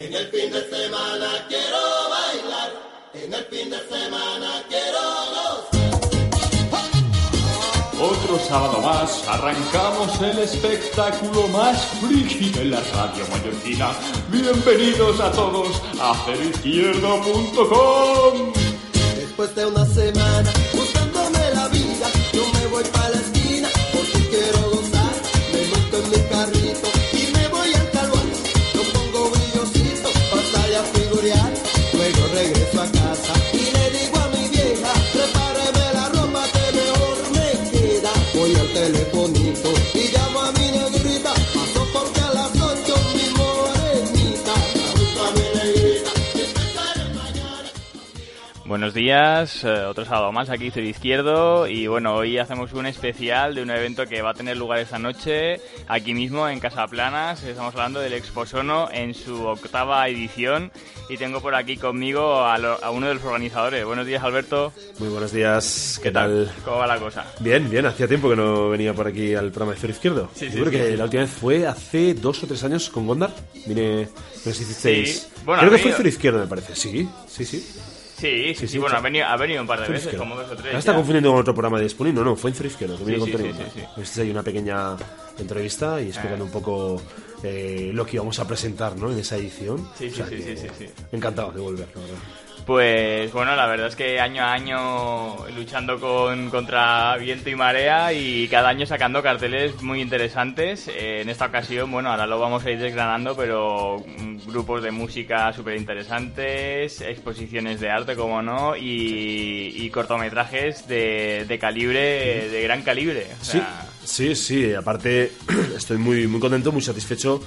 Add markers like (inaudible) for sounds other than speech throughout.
En el fin de semana quiero bailar, en el fin de semana quiero gozar. Otro sábado más arrancamos el espectáculo más friki de la radio mallorquina. Bienvenidos a todos a ceroizquierdo.com. Después de una semana Buenos días, eh, otro sábado más aquí Cero Izquierdo y bueno, hoy hacemos un especial de un evento que va a tener lugar esta noche aquí mismo en Casa Planas. Estamos hablando del Exposono en su octava edición y tengo por aquí conmigo a, lo- a uno de los organizadores. Buenos días Alberto, Muy buenos días, ¿qué tal? ¿Cómo va la cosa? Bien, bien, hacía tiempo que no venía por aquí al programa de Cero Izquierdo. Sí, Yo sí, creo sí, que la última vez fue hace dos o tres años con Gondar. Vine, no sé si hicisteis. Bueno, creo que fue Cero Izquierdo, me parece. Sí, sí, sí. Sí, sí, sí, sí, bueno, ha venido, ha venido un par de veces, como dos o tres. Está confundiendo con otro programa de Spooning. No, no, fue en Cero Izquierdo, que Sí, sí, sí, sí. Este ahí una pequeña entrevista y explicando un poco eh, lo que íbamos a presentar ¿no? en esa edición. Sí, O sí, sea sí, que sí, sí, sí. Encantado de volver, la verdad. Pues bueno, la verdad es que año a año luchando con, contra viento y marea y cada año sacando carteles muy interesantes. Eh, en esta ocasión, bueno, ahora lo vamos a ir desgranando, pero mm, grupos de música súper interesantes, exposiciones de arte, como no, y, y cortometrajes de, de calibre, de gran calibre. O sea, sí, sí. Aparte, (clears throat) estoy muy, muy contento, muy satisfecho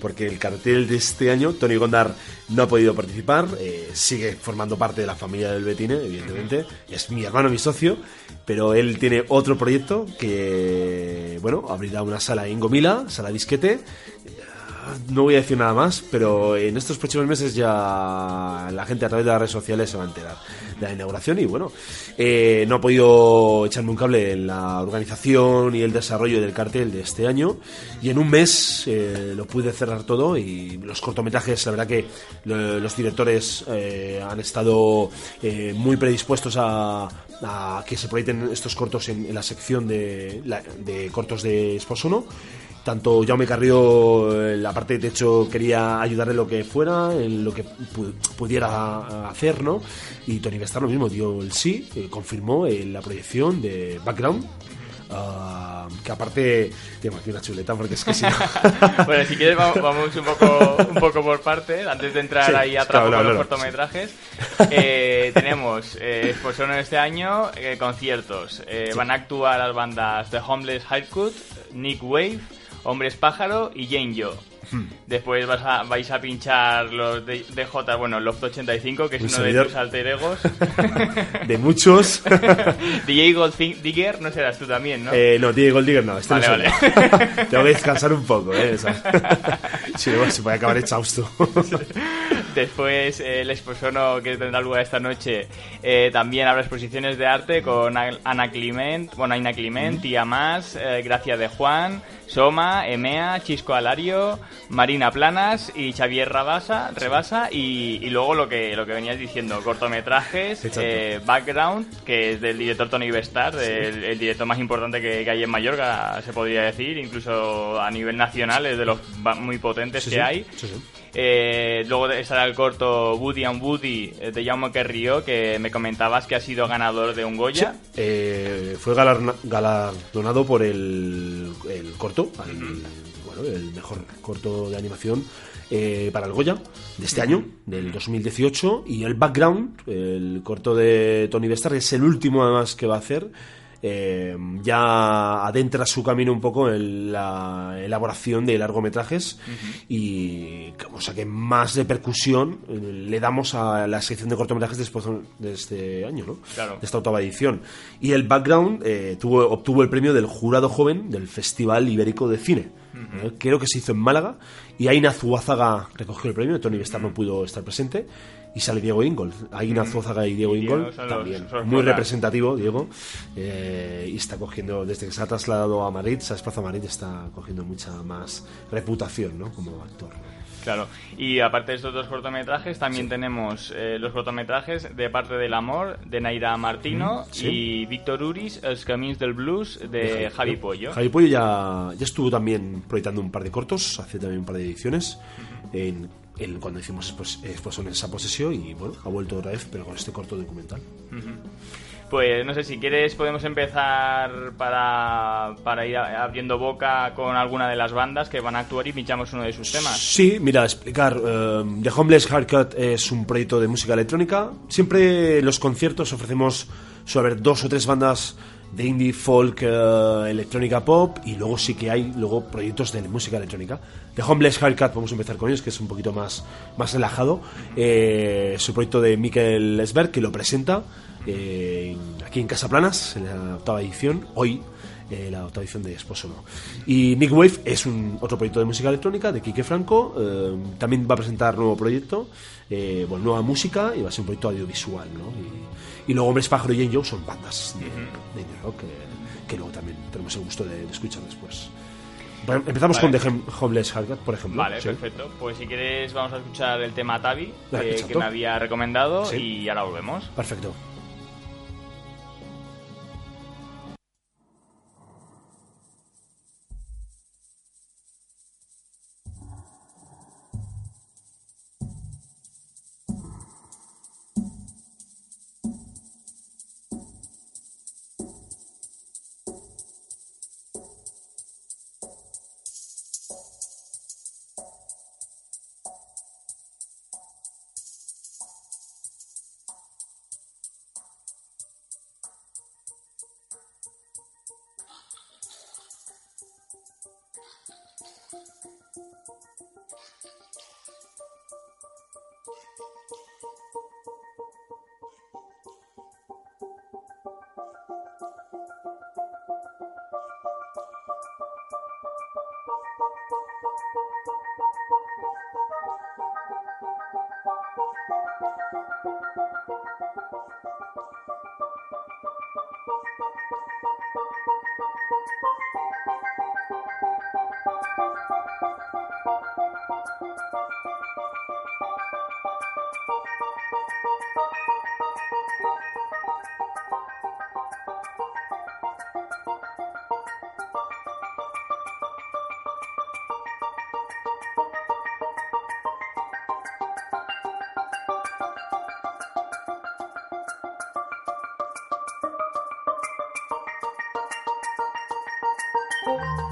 porque el cartel de este año, Tony Gondar no ha podido participar, eh, sigue formando parte de la familia del Betine, evidentemente. Es mi hermano, mi socio, pero él tiene otro proyecto que, bueno, abrirá una sala en Gomila, sala disquete. No voy a decir nada más, pero en estos próximos meses ya la gente a través de las redes sociales se va a enterar de la inauguración y bueno, eh, no ha podido echarme un cable en la organización y el desarrollo del cartel de este año y en un mes eh, lo pude cerrar todo y los cortometrajes, la verdad que lo- los directores eh, han estado muy predispuestos a, que se proyecten estos cortos en, la sección de, la- de cortos de tanto Jaume Carrillo, eh, la parte de techo, quería ayudarle en lo que fuera, en lo que pu- pudiera hacer, ¿no? Y Tony Bestar lo mismo, dio el sí, eh, confirmó eh, la proyección de Background. ah, que aparte tengo aquí una chuleta porque es que si no (laughs) Bueno, si quieres vamos, vamos un poco un poco por parte antes de entrar Sí, ahí a claro, trapo con claro, los claro, cortometrajes. Eh, tenemos eh, Exposono este año, eh, conciertos. Eh, Van a actuar las bandas The Homeless Haircut, Nick Wave, Hombres Pájaro y Jane Joe. Hmm. Después vas a- vais a pinchar los DJ, bueno, Loft 85, que es Un uno servidor. de tus alter egos. (laughs) de muchos (laughs) DJ Gold Digger, no serás tú también, ¿no? eh, no, Diego Digger no, este Vale, no soy yo. (laughs) tengo que descansar un poco eh, si no se puede acabar exhausto Después eh, el exposono que tendrá lugar esta noche eh, también habrá exposiciones de arte con Ana Clement, bueno, Aina Clement, Tía Más, eh, Gracia de Juan, Soma, Emea, Chisco Alario, Marina Planas y Xavier Rabasa, Rebasa y, y luego lo que lo que venías diciendo, cortometrajes, eh, background, que es del director Tony Bestar, el director más importante que, que hay en Mallorca, se podría decir, incluso a nivel nacional es de los muy potentes Sí, que sí, hay. Eh, luego estará el corto Woody and Woody eh, de Jaume Kerrio, que me comentabas que ha sido ganador de un Goya. Eh, fue galardonado por el, el corto, al- bueno, el mejor corto de animación eh, para el Goya de este año, del 2018, y el background, el corto de Tony Bestar, que es el último además que va a hacer. eh, ya adentra su camino un poco en la elaboración de largometrajes y o sea que más de percusión eh, le damos a la sección de cortometrajes después de este año ¿no? Claro. de esta octava edición y el background eh, tuvo, obtuvo el premio del jurado joven del Festival Ibérico de Cine Eh, creo que se hizo en Málaga y Aina Zuazaga recogió el premio Tony Bestar no pudo estar presente y sale Diego Ingold. Aina Zuazaga y Diego Y Diego Ingold son los- también. los muy representativo Diego. Eh, y está cogiendo desde que se ha trasladado a Madrid se ha desplazado a Madrid está cogiendo mucha más reputación ¿no? como actor. ¿no? Claro, y aparte de estos dos cortometrajes, también tenemos eh, los cortometrajes de Parte del Amor, de Naira Martino, sí. y Víctor Uris, Els Camins del Blues, de Javi Pollo. Javi Pollo ya, ya estuvo también proyectando un par de cortos, hace también un par de ediciones, en, en- cuando hicimos pues, Expos- en esa posesión y bueno, ha vuelto otra vez, pero con este corto documental. Pues no sé, si quieres podemos empezar para, para ir abriendo boca con alguna de las bandas que van a actuar y pinchamos uno de sus temas. Sí, mira, explicar. eh, The Homeless Haircut es un proyecto de música electrónica. Siempre los conciertos ofrecemos, suele dos o tres bandas de indie, folk, eh, electrónica pop y luego sí que hay luego proyectos de música electrónica. The Homeless Haircut, vamos a empezar con ellos, que es un poquito más, más relajado. Eh, es un proyecto de Mikel Lesberg que lo presenta eh, aquí en Casaplanas, en la octava edición, hoy eh, la octava edición de Esposo No. Y Nick Wave es un otro proyecto de música electrónica de Quique Franco. eh, también va a presentar nuevo proyecto, eh, bueno, nueva música y va a ser un proyecto audiovisual. ¿no? Y, y luego Hombres Pájaro y Joe son bandas de, de indie rock que, que luego también tenemos el gusto de, de escuchar después. Bueno, empezamos Vale. con The Homeless Haircut, por ejemplo. Vale, Sí. perfecto. Pues si quieres vamos a escuchar el tema Tavi, que, me había recomendado, Sí. y ahora volvemos. Perfecto. Música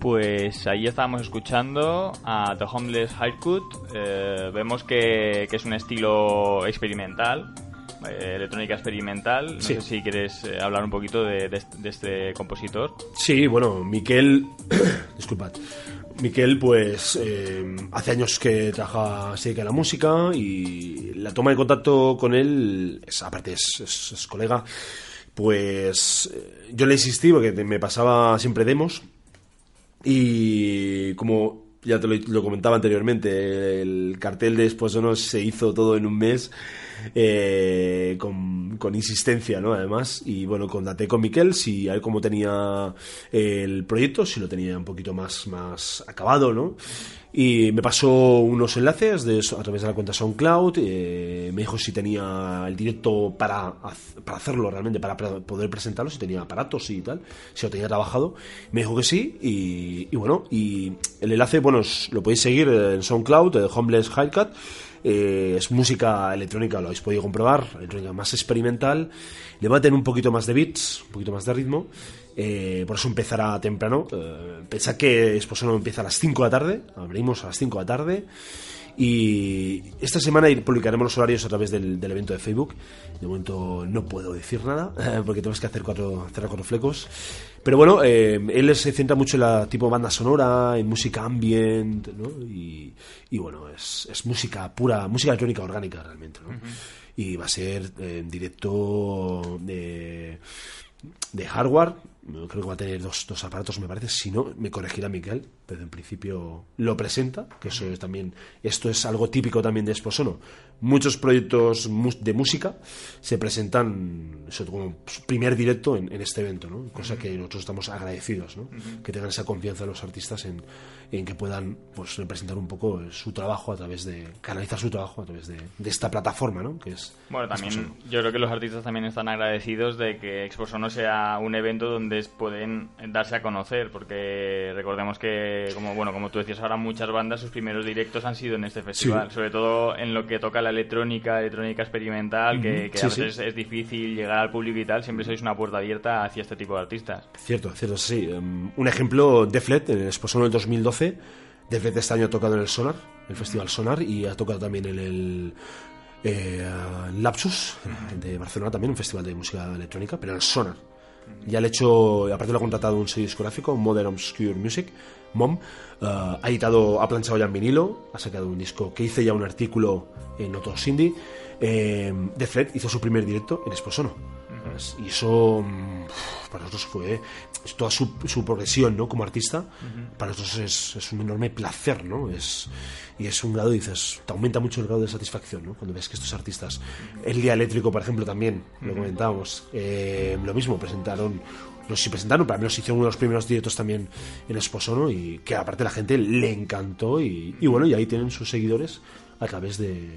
Pues ahí estábamos escuchando a The Homeless Haircut. Eh, vemos que, que es un estilo experimental, eh, electrónica experimental. No Sí. sé si quieres eh, hablar un poquito de, de este- de este compositor. Sí, bueno, Miquel. (coughs) disculpad. Miquel, pues, eh, hace años que trabaja, se dedica a la música y la toma de contacto con él, es, aparte es, es- es colega, pues yo le insistí porque me pasaba siempre demos y como ya te lo, comentaba anteriormente, el cartel de Después de Nos se hizo todo en un mes eh, con, con insistencia, ¿no? Además, y bueno, contacté con Miquel si a ver cómo tenía el proyecto, si lo tenía un poquito más, más acabado, ¿no? Y me pasó unos enlaces de, a través de la cuenta SoundCloud, eh, me dijo si tenía el directo para, para hacerlo realmente, para poder presentarlo, si tenía aparatos y tal, si lo tenía trabajado. Me dijo que sí, y, bueno, y el enlace, bueno, lo podéis seguir en SoundCloud, eh, Homeless Highcut. Eh, es música electrónica, lo habéis podido comprobar, electrónica más experimental. Le tener un poquito más de beats, un poquito más de ritmo. Eh, por eso empezará temprano. Eh, pensad que Esposono empieza a las 5 de la tarde. Abrimos a las 5 de la tarde. Y esta semana publicaremos los horarios a través del, del evento de Facebook. De momento no puedo decir nada, (laughs) porque tenemos que hacer cuatro, cerrar cuatro flecos. Pero bueno, eh, él se centra mucho en la tipo banda sonora, en música ambient, ¿no? Y, y bueno, es, es música pura, música electrónica orgánica realmente, ¿no? Y va a ser eh, en directo de, de hardware. Creo que va a tener dos, dos aparatos, me parece. Si no, me corregirá Miguel, pero en principio lo presenta, que eso es también, esto es algo típico también de Esposono. Muchos proyectos de música se presentan como primer directo en, en este evento, ¿no? cosa que nosotros estamos agradecidos, ¿no? que tengan esa confianza los artistas en, en que puedan pues, representar un poco su trabajo a través de, canalizar su trabajo a través de, de esta plataforma, ¿no? que es Bueno, también Exposono. yo creo que los artistas también están agradecidos de que Exposono sea un evento donde pueden darse a conocer, porque recordemos que, como bueno, como tú decías ahora, muchas bandas sus primeros directos han sido en este festival, sobre todo en lo que toca la electrónica, electrónica experimental, que, que Sí, a sí. veces es difícil llegar al público y tal, siempre sois una puerta abierta hacia este tipo de artistas. Cierto, cierto, sí. Um, un ejemplo, Deflet, en el Exposono del 2012. Deflet este año ha tocado en el Sonar, el Festival Sonar, y ha tocado también en el eh, Lapsus de Barcelona, también un festival de música electrónica, pero en el Sonar. Ya le he hecho, aparte lo ha contratado un sello discográfico, Modern Obscure Music, MOM. Eh, ha editado, ha planchado ya en vinilo, ha sacado un disco que hice ya un artículo en Otros Indie. Eh, Deflet hizo su primer directo en Exposono. ¿sabes? Y eso mm, para nosotros fue toda su, su progresión ¿no? como artista. Para nosotros es, es un enorme placer, ¿no? Es, y es un grado, dices, te aumenta mucho el grado de satisfacción, ¿no? Cuando ves que estos artistas, el Día Eléctrico, por ejemplo, también, lo comentábamos, eh, lo mismo, presentaron, no sé si presentaron, pero al menos hicieron uno de los primeros directos también en Esposono y que aparte la gente le encantó y, y bueno, y ahí tienen sus seguidores a través de...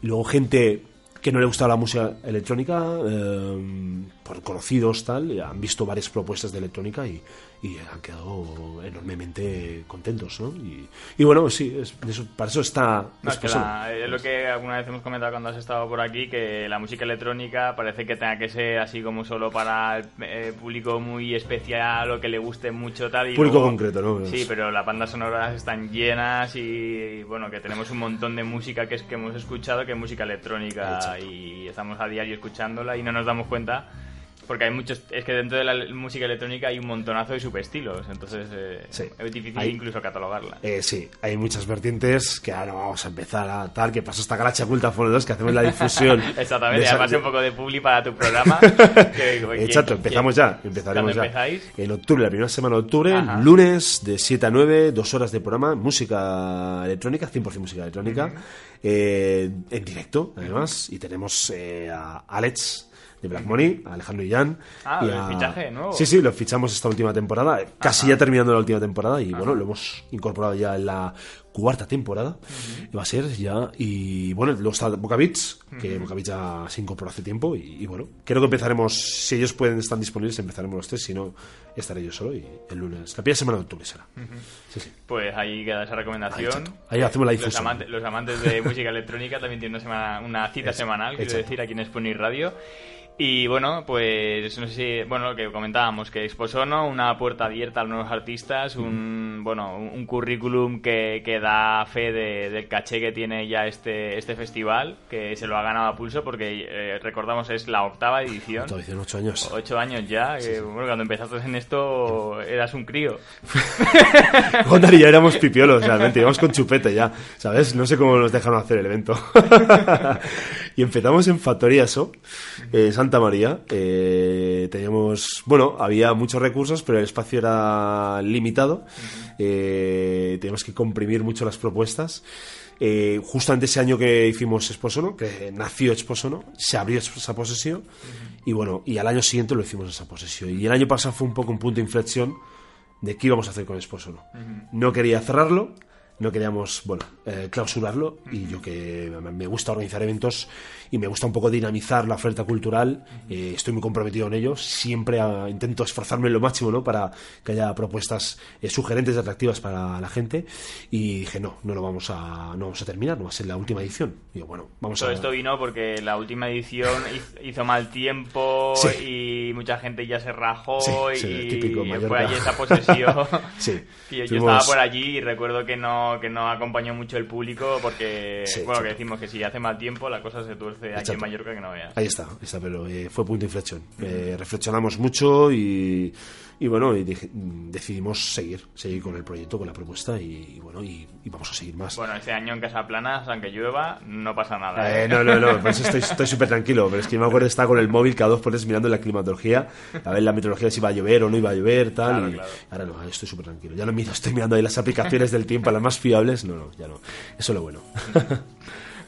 Y luego gente que no le gustaba la música electrónica, eh, por conocidos tal, han visto varias propuestas de electrónica y, y han quedado enormemente contentos, ¿no? Y, y bueno, sí, es- eso- para eso está... No, es, que la- es lo que alguna vez hemos comentado cuando has estado por aquí, que la música electrónica parece que tenga que ser así como solo para el eh, público muy especial o que le guste mucho tal. Y Público luego- concreto, ¿no? Sí, pero las bandas sonoras están llenas y, bueno, que tenemos un montón de música que, es, que hemos escuchado que es música electrónica Exacto. y estamos a diario escuchándola y no nos damos cuenta. Porque hay muchos, es que dentro de la música electrónica hay un montonazo de subestilos, entonces eh, Sí. es difícil Hay- incluso catalogarla. Eh, sí, hay muchas vertientes que ahora vamos a empezar a tal, que pasó esta galacha oculta Foro 2, que hacemos la difusión. (laughs) Exactamente, esa- además un poco de publi para tu programa. Exacto, (laughs) que- empezamos ya, empezaremos ¿Cuándo ya. empezáis? En octubre, la primera semana de octubre, Ajá. lunes de 7 a 9, dos horas de programa, música electrónica, 100% música electrónica, eh, en directo, además, y tenemos eh, a Alex de Black Money, a Alejandro Illán. Ah, y a- fichaje nuevo. Sí, sí, lo fichamos esta última temporada, eh, casi ya terminando la última temporada, y bueno, lo hemos incorporado ya en la cuarta temporada, y va a ser ya, y bueno, luego está Boca Beats, que Boca Beats ya se incorporó hace tiempo, y, y bueno, creo que empezaremos, si ellos pueden, están disponibles, empezaremos los tres, si no, estaré yo solo, y el lunes, la primera semana de octubre será. Sí, sí. Pues ahí queda esa recomendación. Ahí. Ahí hacemos la Los difusión. amantes, los amantes de música electrónica también tienen una, semana- una cita Exacto, semanal, quiero decir, aquí en Spoonie Radio. Y bueno, pues no sé si, bueno, lo que comentábamos, que Exposono, una puerta abierta a los nuevos artistas, un, bueno, un, currículum que, que da fe de- del caché que tiene ya este, este festival, que se lo ha ganado a pulso porque eh, recordamos es la octava edición. Todavía dicen ocho años. Ocho años ya, que, bueno, cuando empezaste en esto eras un crío. (laughs) Gondar y yo éramos pipiolos, realmente, íbamos con chupete ya, ¿sabes? No sé cómo nos dejaron hacer el evento. (laughs) y empezamos en Factoría So, eh, Santa María. Eh, teníamos, bueno, había muchos recursos, pero el espacio era limitado. Eh, teníamos que comprimir mucho las propuestas. Eh, justamente ese año que hicimos Exposono, que nació Exposono, se abrió esa posesión y bueno, y al año siguiente lo hicimos esa posesión. Y el año pasado fue un poco un punto de inflexión de qué íbamos a hacer con Exposono. No quería cerrarlo, no queríamos, bueno, eh, clausurarlo y yo que me- gusta organizar eventos y me gusta un poco dinamizar la oferta cultural, eh, estoy muy comprometido en ello, siempre ah, intento esforzarme lo máximo, ¿no? Para que haya propuestas eh, sugerentes y atractivas para la gente y dije, no, no lo vamos a, no vamos a terminar, no va a ser la última edición. Digo, bueno, vamos Todo a... esto vino porque la última edición (laughs) hiz- hizo mal tiempo Sí. y mucha gente ya se rajó Sí, sí, y típico Mallorca. fue allí esa posesión. (laughs) Sí, Y yo, yo fuimos- estaba por allí y recuerdo que no, que no acompañó mucho el público porque, Sí, bueno, que decimos que si hace mal tiempo la cosa se tuerce aquí en Mallorca que no veas. Ahí está, ahí está, pero eh, fue punto de inflexión. Eh, reflexionamos mucho y, y bueno, y dije- mm, decidimos seguir, seguir con el proyecto, con la propuesta y, y bueno, y, y vamos a seguir más. Bueno, este año en Casa Plana, aunque llueva, no pasa nada. Eh, ¿eh? no, no, no, (laughs) por eso estoy estoy súper tranquilo, pero es que me acuerdo de estar con el móvil cada dos por tres mirando la climatología, a ver la meteorología si iba a llover o no iba a llover, tal, Claro, y claro. ahora no, estoy súper tranquilo. Ya no miro, estoy mirando ahí las aplicaciones del tiempo, las más fiables, no, no, ya no, eso es lo bueno. (laughs)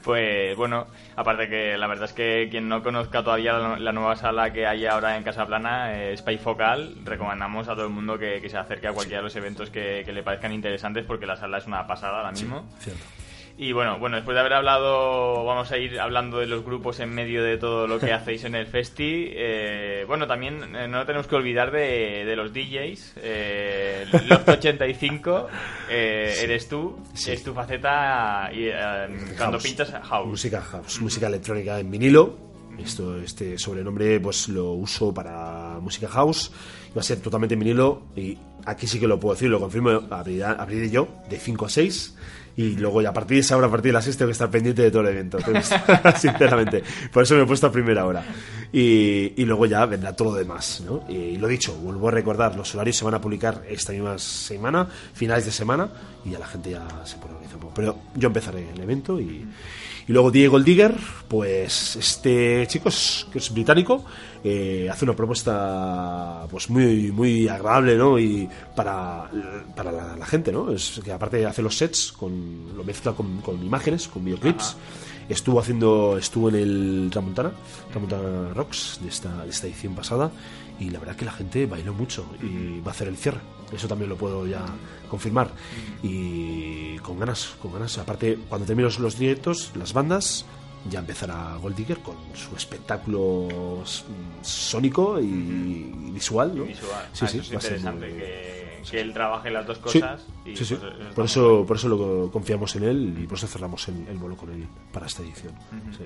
Pues bueno, aparte que la verdad es que quien no conozca todavía la, la nueva sala que hay ahora en Casa Plana, eh, Spy Focal, recomendamos a todo el mundo que, que se acerque a cualquiera de los eventos que, que le parezcan interesantes porque la sala es una pasada ahora mismo. Cierto. Y bueno, bueno, después de haber hablado, vamos a ir hablando de los grupos en medio de todo lo que (laughs) hacéis en el festi. Eh, bueno, también eh, no tenemos que olvidar de, de los DJs. Eh, Loft (laughs) 85, eh, eres tú, Sí. es tu faceta y, eh, cuando House. pinchas house. Música house, música electrónica en vinilo. Esto, este sobrenombre pues lo uso para música house. Va a ser totalmente en vinilo y aquí sí que lo puedo decir, lo confirmo, abriré, abriré yo de 5 a 6 y luego ya a partir de esa hora, a partir de las 6 tengo que estar pendiente de todo el evento, (laughs) sinceramente. Por eso me he puesto a primera hora. Y, y luego ya vendrá todo lo demás, ¿no? Y lo dicho, vuelvo a recordar, los horarios se van a publicar esta misma semana, finales de semana, y ya la gente ya se un poco. Pero yo empezaré el evento y, y luego Diego el Digger, pues este chico es, que es británico, eh, hace una propuesta pues muy muy agradable, ¿no? Y para, para la, la gente, ¿no? Es que aparte hace los sets, con, lo mezcla con, con imágenes, con videoclips. Estuvo haciendo, estuvo en el Tramontana, Tramontana Rocks de esta, de esta edición pasada y la verdad que la gente bailó mucho y va a hacer el cierre. Eso también lo puedo ya confirmar. Y con ganas, con ganas. Aparte, cuando terminen los, directos, las bandas, ya empezará Gold Digger con su espectáculo sónico y, y visual, ¿no? Visual. Sí, Ah, sí, eso es va interesante muy- que, que él trabaje las dos cosas. y sí, pues, por, eso, bien. por eso lo confiamos en él y por eso cerramos el, el bolo con él para esta edición. Sí.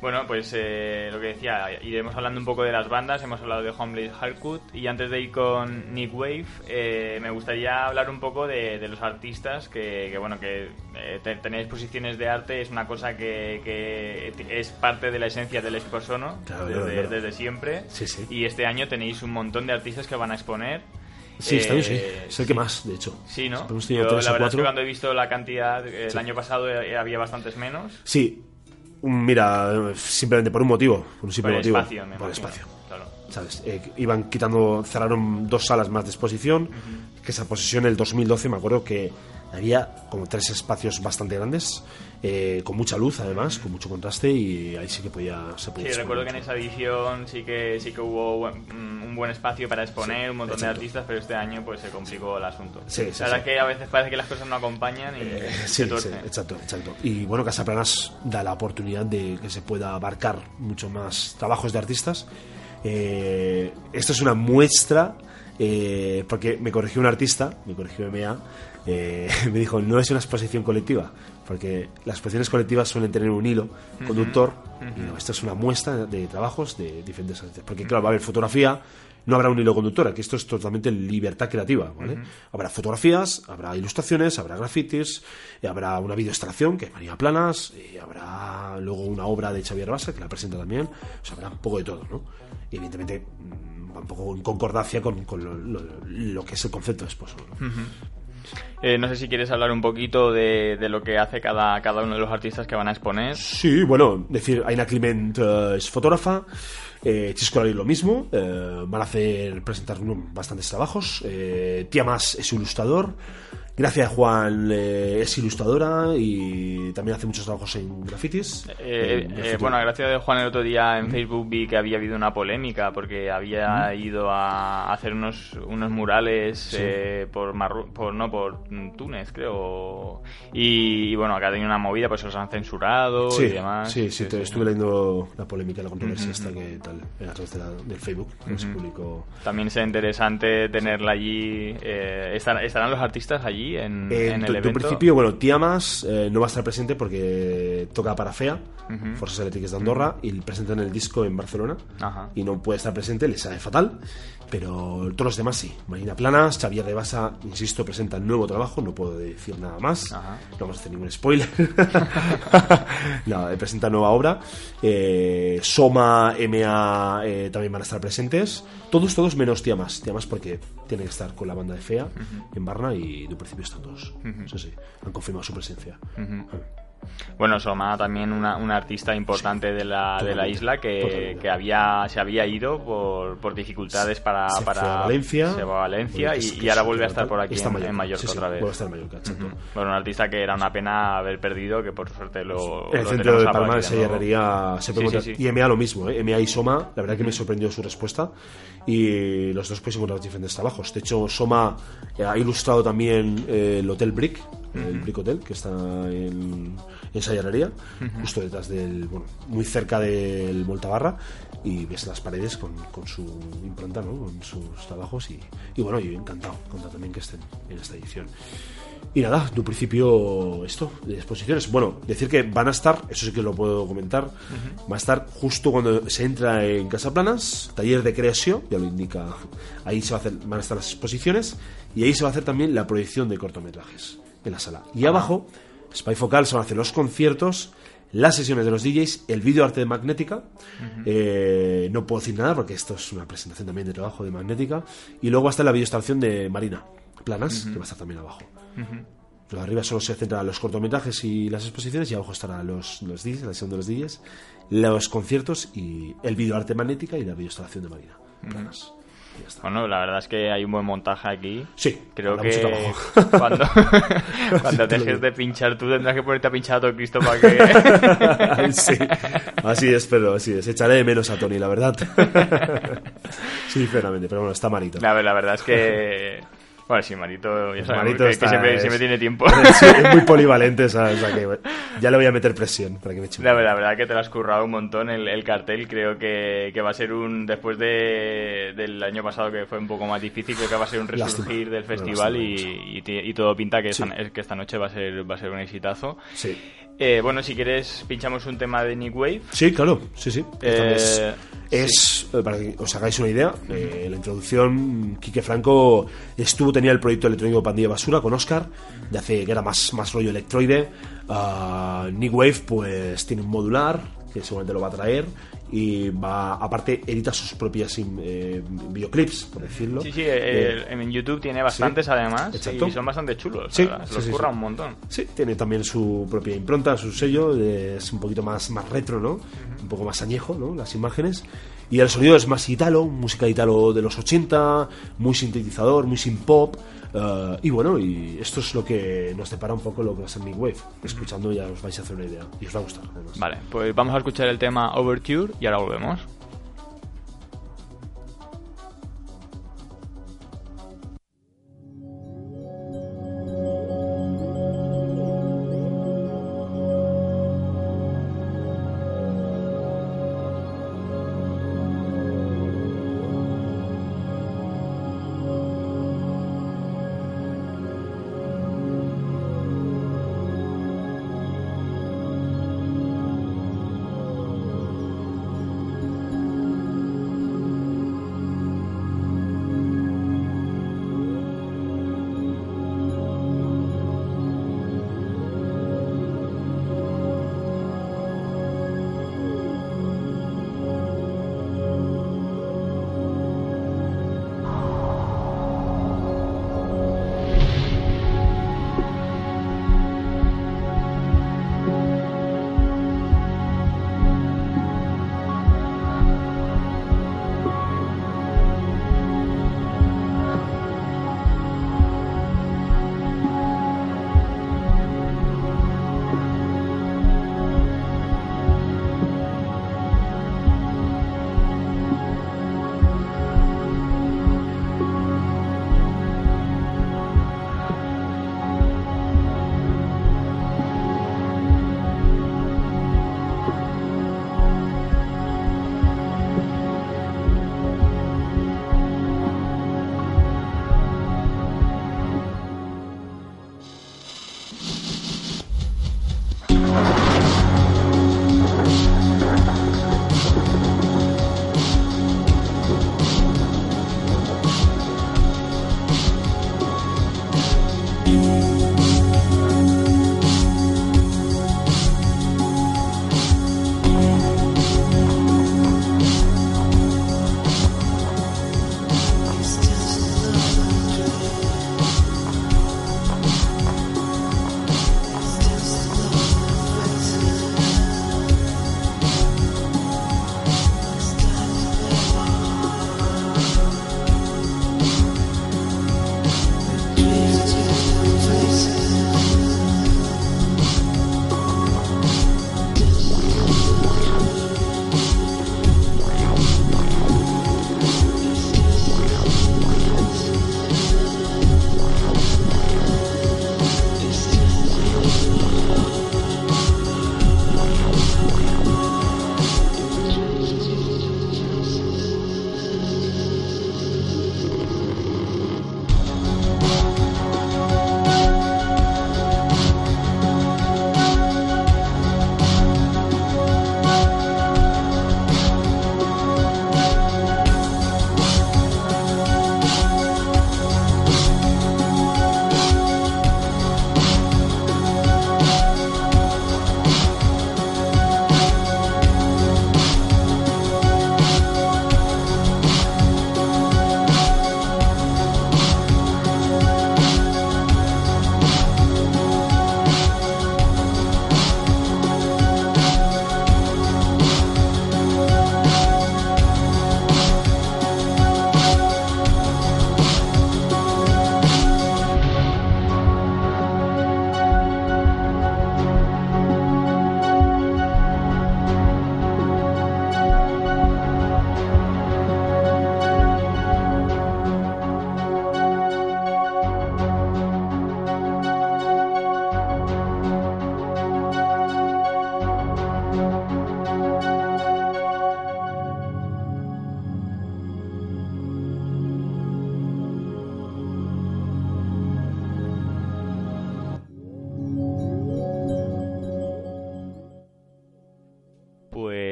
Bueno, pues eh, lo que decía, iremos hablando un poco de las bandas, hemos hablado de Homeblade Hardcut y antes de ir con Nick Wave, eh, me gustaría hablar un poco de, de los artistas, que, que, bueno, que eh, te- tener exposiciones de arte es una cosa que, que es parte de la esencia del Exposono Claro, desde, claro, claro. desde siempre Sí, sí. y este año tenéis un montón de artistas que van a exponer. Sí, este año sí. Eh, Es el que más, de hecho. Sí, ¿no? Yo, la verdad es que cuando he visto la cantidad, el año pasado eh, había bastantes menos. Sí, un- mira, simplemente por un motivo. Por un simple Por motivo. espacio, me por imagino. espacio. Claro. ¿Sabes? Eh, iban quitando, cerraron dos salas más de exposición. Que esa exposición, el 2012, me acuerdo que había como tres espacios bastante grandes, eh, con mucha luz además, con mucho contraste, y ahí sí que podía. Se podía Sí, recuerdo que en esa edición sí que sí que hubo mm, un buen espacio para exponer, Sí, un montón de artistas, pero este año pues se complicó el asunto. Sí, sí, la verdad es que a veces parece que las cosas no acompañan y Eh, se exacto, exacto. Y bueno, Casaplanas da la oportunidad de que se pueda abarcar mucho más trabajos de artistas. Eh, esto es una muestra, eh, porque me corrigió un artista, me corrigió MA, eh, (laughs) me dijo, no es una exposición colectiva, porque las exposiciones colectivas suelen tener un hilo conductor, y no, esto es una muestra de trabajos de diferentes artistas. Porque claro, va a haber fotografía, no habrá un hilo conductor, aquí esto es totalmente libertad creativa, ¿vale? Habrá fotografías, habrá ilustraciones, habrá grafitis, y habrá una videoextracción, que es María Planas, y habrá luego una obra de Xavier Basa, que la presenta también, o sea, habrá un poco de todo, ¿no? Y evidentemente mm, un poco en concordancia con, con lo, lo- lo que es el concepto de esposo, ¿no? Eh, no sé si quieres hablar un poquito de, lo que hace cada, cada uno de los artistas que van a exponer. Sí, bueno, decir, Aina Clement eh, es fotógrafa, eh, lo mismo, eh, van a hacer presentar bastantes trabajos, eh, Tiamas es ilustrador, Gracia de Juan eh, es ilustradora y también hace muchos trabajos en grafitis. Eh, en eh, graffiti. bueno, gracias de Juan el otro día en Facebook vi que había habido una polémica porque había ido a hacer unos, unos murales eh, por, Marru- por no por mm, Túnez creo y, y bueno acá ha tenido una movida pues se los han censurado Sí, y demás sí, sí, te- estuve leyendo la polémica, la controversia esta que tal, a través de la- del Facebook, que se publicó. También será interesante tenerla allí. eh, ¿estar- ¿Estarán los artistas allí en, Eh, en el principio, bueno, Tiamas eh, no va a estar presente porque toca para FEA, Forces Eléctricas de Andorra, y presentan el disco en Barcelona. Y no puede estar presente, le sale fatal. Pero todos los demás sí. Marina Planas, Xavier de Basa, insisto, presenta nuevo trabajo, no puedo decir nada más. Ajá. No vamos a hacer ningún spoiler. (laughs) no, eh, presenta nueva obra. Eh, Soma, MA eh, también van a estar presentes. Todos, todos menos Tiamas. Tiamas porque tiene que estar con la banda de Fea en Barna y de un principio están todos. Sí, sí. Han confirmado su presencia. Bueno, Soma también una, una artista importante de, la, de la isla que, que había se había ido por, por dificultades para, Se para fue a Valencia. se va a Valencia y, y ahora vuelve a estar por aquí en, Mallorca. en Mallorca Sí, sí, otra vez. vuelve a estar en Mallorca, exacto. Ujú. Bueno, un artista que era una pena haber perdido, que por suerte lo. El lo centro de Palma, se Sí, sí, sí. Y MA lo mismo, ¿eh? MA y Soma, la verdad que me sorprendió su respuesta. Y los dos puedes encontrar diferentes trabajos. De hecho, Soma ha ilustrado también eh, el Hotel Brick, el Brick Hotel, que está en, en justo detrás del. Bueno, muy cerca del Moltabarra. Y ves las paredes con, con su impronta, ¿no? Con sus trabajos. Y, y bueno, yo encantado, encantado también que estén en esta edición. Y nada, de un principio esto, de exposiciones. Bueno, decir que van a estar, eso sí que lo puedo comentar, va a estar justo cuando se entra en Casaplanas, taller de creación, ya lo indica, ahí se va a hacer, van a estar las exposiciones y ahí se va a hacer también la proyección de cortometrajes en la sala. Y abajo, Spy Focal, se van a hacer los conciertos, las sesiones de los DJs, el vídeo arte de Magnética. Eh, no puedo decir nada porque esto es una presentación también de trabajo de Magnética. Y luego va a estar la videoinstalación de Marina Planas, que va a estar también abajo. Pero arriba solo se centran los cortometrajes y las exposiciones y abajo estarán los, los DJs, la sesión de los DJs, los conciertos y el vídeo arte magnética y la videoinstalación de Marina. Planas. Bueno, la verdad es que hay un buen montaje aquí. Sí, Creo que cuando, (laughs) cuando lo dejes de pinchar tú tendrás que ponerte a pinchar a todo Cristo para que... (laughs) sí, así es, pero así es. Echaré de menos a Tony, la verdad. (laughs) sí, sinceramente, pero bueno, está Marito. La, la verdad es que... Bueno, sí, Marito, ya Marito que, siempre, es- siempre tiene tiempo. Es muy (laughs) polivalente, ¿sabes? O sea que ya le voy a meter presión para que me eche un La, la verdad que te lo has currado un montón el, el cartel. Creo que, que va a ser un. Después de, del año pasado, que fue un poco más difícil, creo que va a ser un resurgir Lástima. del festival y, y todo pinta que, Sí. esta, que esta noche va a ser, va a ser un exitazo. Sí. Eh, bueno, si quieres, pinchamos un tema de Nick Wave. Sí, claro, sí, sí. Eh, es, es, eh, para que os hagáis una idea, eh, la introducción, Quique Franco estuvo, tenía el proyecto electrónico Pandilla Basura con Oscar, de hace que era más, más rollo electroide. Ah, Nick Wave, pues tiene un modular, que seguramente lo va a traer, y va, aparte, edita sus propias eh, videoclips, por decirlo. Sí, sí, Eh, en YouTube tiene bastantes además Exacto. y son bastante chulos. Sí, los sí, curra sí. un montón. Sí, tiene también su propia impronta, su sello, es un poquito más, más retro, ¿no? Un poco más añejo, ¿no? Las imágenes. Y el sonido es más italo, música italo de los 80, muy sintetizador, muy sin pop. Eh, y bueno, y esto es lo que nos depara un poco lo que ser Nick Wave. Escuchando ya os vais a hacer una idea y os va a gustar. además. Vale, pues vamos a escuchar el tema Overture y ahora volvemos.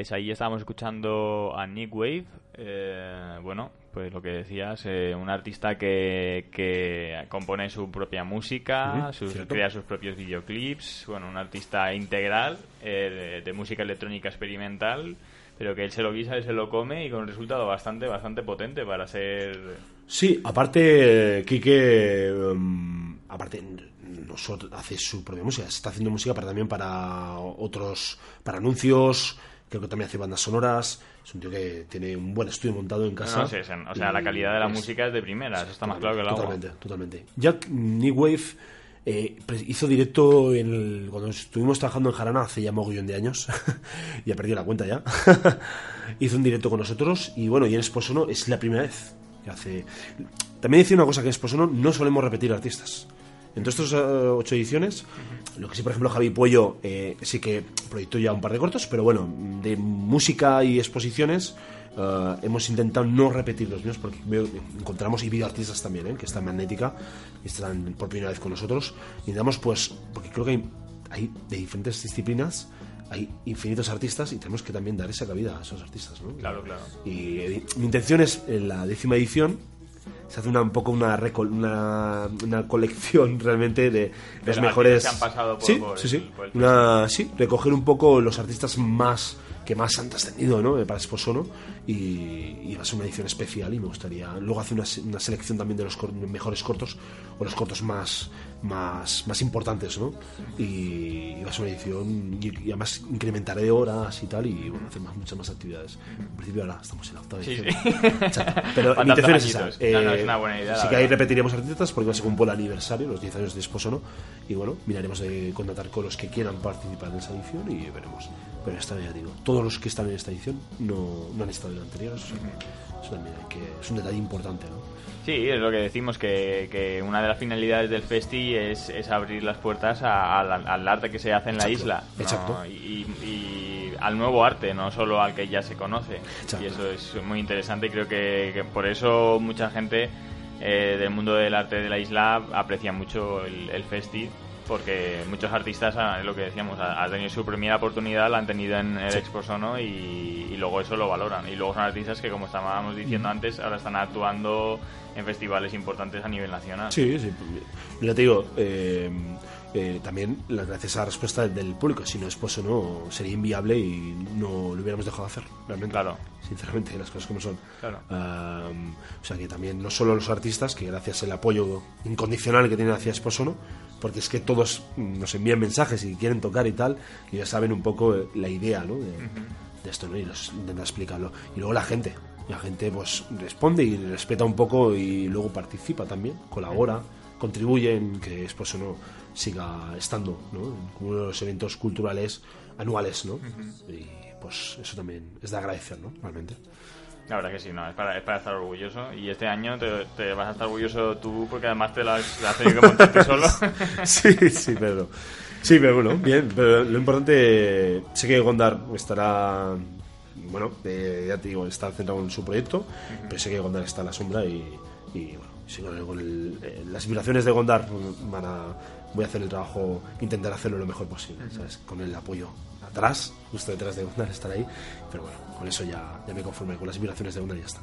Pues ahí estábamos escuchando a Nick Wave. eh, bueno, pues lo que decías, eh, un artista que, que compone su propia música, sus- crea sus propios videoclips. Bueno, un artista integral eh, de, de música electrónica experimental, pero que él se lo guisa, él se lo come y con un resultado bastante, bastante potente para ser. Sí, aparte, Quique, em, aparte, hace su propia música, está haciendo música para, también para otros, para anuncios, creo que también hace bandas sonoras, es un tío que tiene un buen estudio montado en casa. No sé, o sea, la y calidad de la es- música es de primera, eso está más claro que el agua. Totalmente, totalmente. Jack New Wave eh, hizo directo en el- cuando estuvimos trabajando en Jarana hace ya mogollón de años. (laughs) ya perdí la cuenta ya. (laughs) hizo un directo con nosotros y bueno, y en Esposono es la primera vez que hace. También decía una cosa que en Esposono no solemos repetir artistas. En todas estas eh, ocho ediciones, lo que sí, por ejemplo, Javi Puello eh, sí que proyectó ya un par de cortos, pero bueno, de música y exposiciones eh, hemos intentado no repetir los mismos porque encontramos y videoartistas también, ¿eh? que están Magnética y están por primera vez con nosotros. Y intentamos, pues, porque creo que hay, hay de diferentes disciplinas, hay infinitos artistas y tenemos que también dar esa cabida a esos artistas, ¿no? Claro, claro. Y eh, mi intención es, en la décima edición, se hace una, un poco una, una, una colección (laughs) realmente de los mejores... que han pasado por- sí, por sí, sí. el Una- sí, recoger un poco los artistas más que más han trascendido ¿no? para Esposono y, y va a ser una edición especial y me gustaría luego hacer una, una selección también de los cor- mejores cortos o los cortos más más, más importantes ¿no? y, y va a ser una edición y, y además incrementaré horas y tal y bueno hacer más, muchas más actividades en principio ahora estamos en la octava edición sí. Pero (laughs) mi intención es esa añitos. No, no, es una buena idea, sí que ahí repetiremos artistas porque va a ser un el aniversario los 10 años de Esposono y bueno miraremos de contratar con los que quieran participar en esa edición y veremos pero esta ya digo todos los que están en esta edición no, no han estado en la anterior eso, eso también hay que, es un detalle importante ¿no? Sí, es lo que decimos, que, que una de las finalidades del Festi es, es abrir las puertas a- a la- al arte que se hace en la Exacto, isla. ¿no? exacto. Y, y al nuevo arte, no solo al que ya se conoce. Exacto. Y eso es muy interesante y creo que, que por eso mucha gente eh, del mundo del arte de la isla aprecia mucho el, el Festi. Porque muchos artistas, ah, es lo que decíamos, ha ha tenido su primera oportunidad, la han tenido en el Sí. Expo Sono y, y luego eso lo valoran. Y luego son artistas que, como estábamos diciendo antes, ahora están actuando en festivales importantes a nivel nacional. Sí, sí. Ya te digo, eh, eh, también gracias a la respuesta del público. Si no es pues no sería inviable y no lo hubiéramos dejado de hacer, realmente. Claro. Sinceramente, las cosas como son. Claro. Um, o sea que también no solo los artistas, que gracias al apoyo incondicional que tienen hacia Esposono, porque es que todos mm, nos envían mensajes y quieren tocar y tal, y ya saben un poco eh, la idea ¿no? de, de esto, ¿no? y los intentan explicarlo. Y luego la gente, la gente pues responde y respeta un poco y luego participa también, colabora, contribuye en que Esposono siga estando ¿no? en uno de los eventos culturales anuales, ¿no? Y pues eso también es de agradecer, ¿no? Realmente. La verdad que sí, no, es para, es para estar orgulloso. Y este año te, te vas a estar orgulloso tú porque además te la has, la has tenido que montar tú solo. (laughs) Sí, sí, pero. Sí, pero bueno, bien. Pero lo importante. Sé que Gondar estará. Bueno, eh, ya te digo, está centrado en su proyecto. Pero sé que Gondar está a la sombra y. y, bueno, el- con el- eh, las vibraciones de Gondar van a. Voy a hacer el trabajo, intentar hacerlo lo mejor posible, ¿sabes? Con el apoyo atrás, justo detrás de Gondar, estar ahí. Pero bueno, con eso ya, ya me conformé. Con las vibraciones de Gondar y ya está.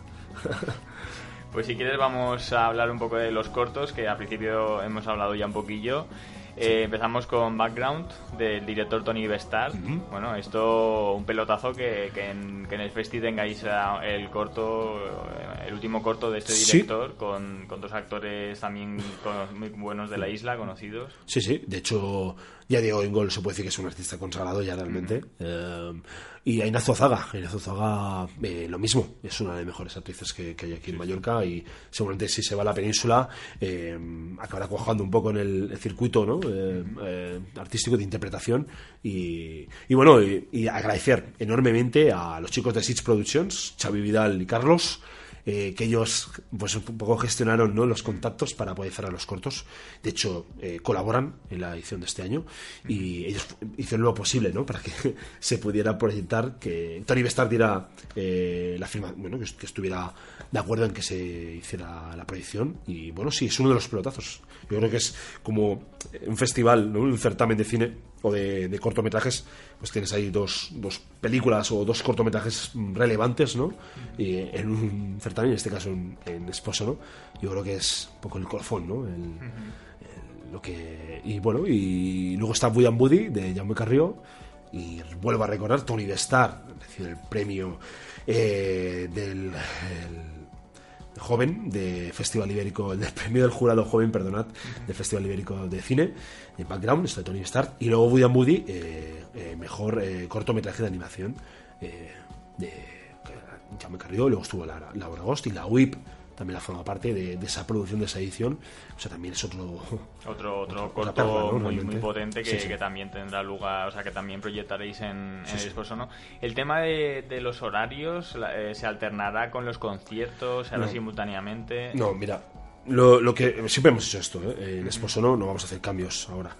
Pues si quieres vamos a hablar un poco de los cortos, que al principio hemos hablado ya un poquillo. Eh, empezamos con Background del director Tony Bestar. Bueno, esto un pelotazo que, que en, que en el festi tengáis el corto, eh, el último corto de este Sí. director con, con dos actores también cono- muy buenos de la isla, conocidos. Sí, sí. De hecho, ya Diego Engol se puede decir que es un artista consagrado ya realmente. Eh, y Aina Zozaga. Aina Zozaga, eh, lo mismo. Es una de las mejores actrices que, que hay aquí en Mallorca. Y seguramente si se va a la península, eh, acabará cuajando un poco en el, el circuito ¿no? Eh, eh, artístico de interpretación. Y, y bueno, y, y agradecer enormemente a los chicos de Sitch Productions, Xavi Vidal y Carlos eh, que ellos pues un poco gestionaron ¿no? los contactos para poder cerrar los cortos. De hecho, eh, colaboran en la edición de este año y ellos hicieron lo posible ¿no? para que (laughs) se pudiera proyectar, que Tony Bestard diera eh, la firma, bueno, que, que estuviera de acuerdo en que se hiciera la proyección. Y bueno, sí, es uno de los pelotazos. Yo creo que es como un festival, ¿no? un certamen de cine o de, de cortometrajes, pues tienes ahí dos, dos películas o dos cortometrajes relevantes, ¿no? Y en un certamen, en este caso en, Esposo, ¿no? Yo creo que es un poco el colofón, ¿no? El- lo que, y bueno, y luego está Buddy and Buddy de Jaume Carrió, y vuelvo a recordar, Tony de Star, recibe el premio eh, del el joven de Festival Ibérico, del (laughs) premio del jurado joven, perdonad, del Festival Ibérico de Cine, de Background, está Tony Stark, y luego Woody and Woody, eh, eh, mejor eh, cortometraje de animación eh, de Jaume Carrió, luego estuvo la, Laura Agost y la WIP también la forma parte de, de esa producción, de esa edición, o sea, también es otro... (laughs) Otro, otro corto perla, ¿no? muy, muy potente que, Sí, sí. que también tendrá lugar, o sea, que también proyectaréis en, el sí. Exposo, ¿no? El tema de, de los horarios eh, se alternará con los conciertos, se hará No. simultáneamente. No, mira, lo, lo que siempre hemos hecho esto, ¿eh? en Esposo no, no vamos a hacer cambios ahora.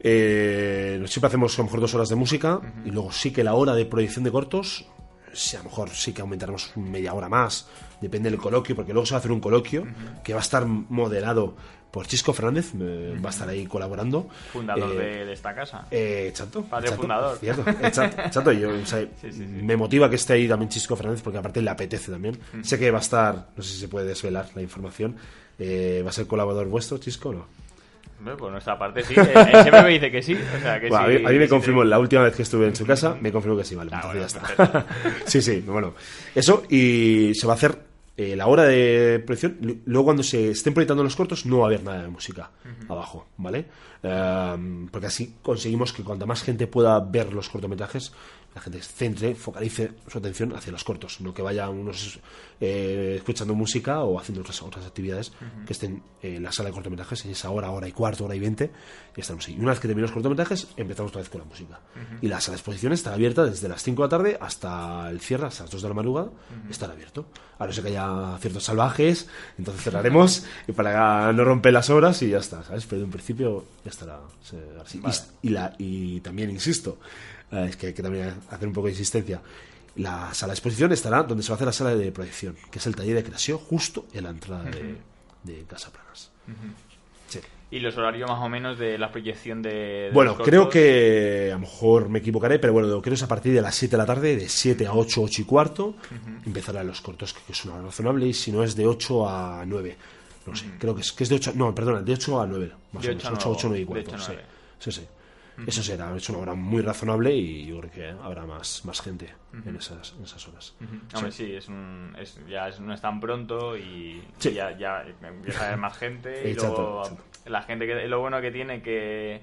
Eh, siempre hacemos a lo mejor dos horas de música y luego sí que la hora de proyección de cortos, sí, a lo mejor sí que aumentaremos media hora más, depende del coloquio, porque luego se va a hacer un coloquio que va a estar moderado por Chisco Fernández, eh, va a estar ahí colaborando. Fundador Eh, de, de esta casa. eh, exacto. Padre exacto, fundador. Cierto, exacto, exacto, yo, o sea, (laughs) Sí, sí, sí. Me motiva que esté ahí también Chisco Fernández porque aparte le apetece también. Sé que va a estar, no sé si se puede desvelar la información, eh, ¿va a ser colaborador vuestro, Chisco o no? Hombre, Por nuestra parte sí, él, él siempre me dice que sí. O sea, que Bueno, sí, a mí, a mí que me confirmó la última vez que estuve en su casa, me confirmó que sí, vale, Ah, bueno, ya está. (laughs) sí, sí, bueno. Eso, y se va a hacer eh, la hora de proyección. Lu- Luego, cuando se estén proyectando los cortos, no va a haber nada de música abajo, ¿vale? Ehm, porque así conseguimos que cuanta más gente pueda ver los cortometrajes, la gente centre, focalice su atención hacia los cortos, no que vaya unos eh, escuchando música o haciendo otras, otras actividades que estén en la sala de cortometrajes en esa hora, hora y cuarto, hora y veinte, y estamos ahí. Y una vez que terminemos los cortometrajes, empezamos otra vez con la música. Y la sala de exposición estará abierta desde las 5 de la tarde hasta el cierre, hasta las 2 de la madrugada, estará abierto. A no ser que haya ciertos salvajes, entonces cerraremos y para no romper las horas y ya está, ¿sabes? Pero en principio ya estará se- así. Y- Y, la, y también insisto, eh, es que hay que también hacer un poco de insistencia. La sala de exposición estará donde se va a hacer la sala de proyección, que es el taller de creación justo en la entrada de, de Casa Planas. Sí. ¿Y los horarios más o menos de la proyección de... de Bueno, creo que a lo mejor me equivocaré, pero bueno, creo que es a partir de las 7 de la tarde, de 7 a 8, 8 y cuarto, empezarán los cortos, que es una hora razonable, y si no es de 8 a 9. No sé, creo que es, que es de 8, no, perdona, de 8 a 9, más De o menos, 8 a 8, 8, 9 y cuarto. 8 a sí. 9. sí, sí. Eso será, es una hora muy razonable y yo creo que habrá más, más gente en, esas, en esas horas. Hombre, sí, es un, es, ya es- no es tan pronto y, Sí. y ya, ya empieza a haber más gente. y Exacto, luego exacto. la gente que lo bueno que tiene que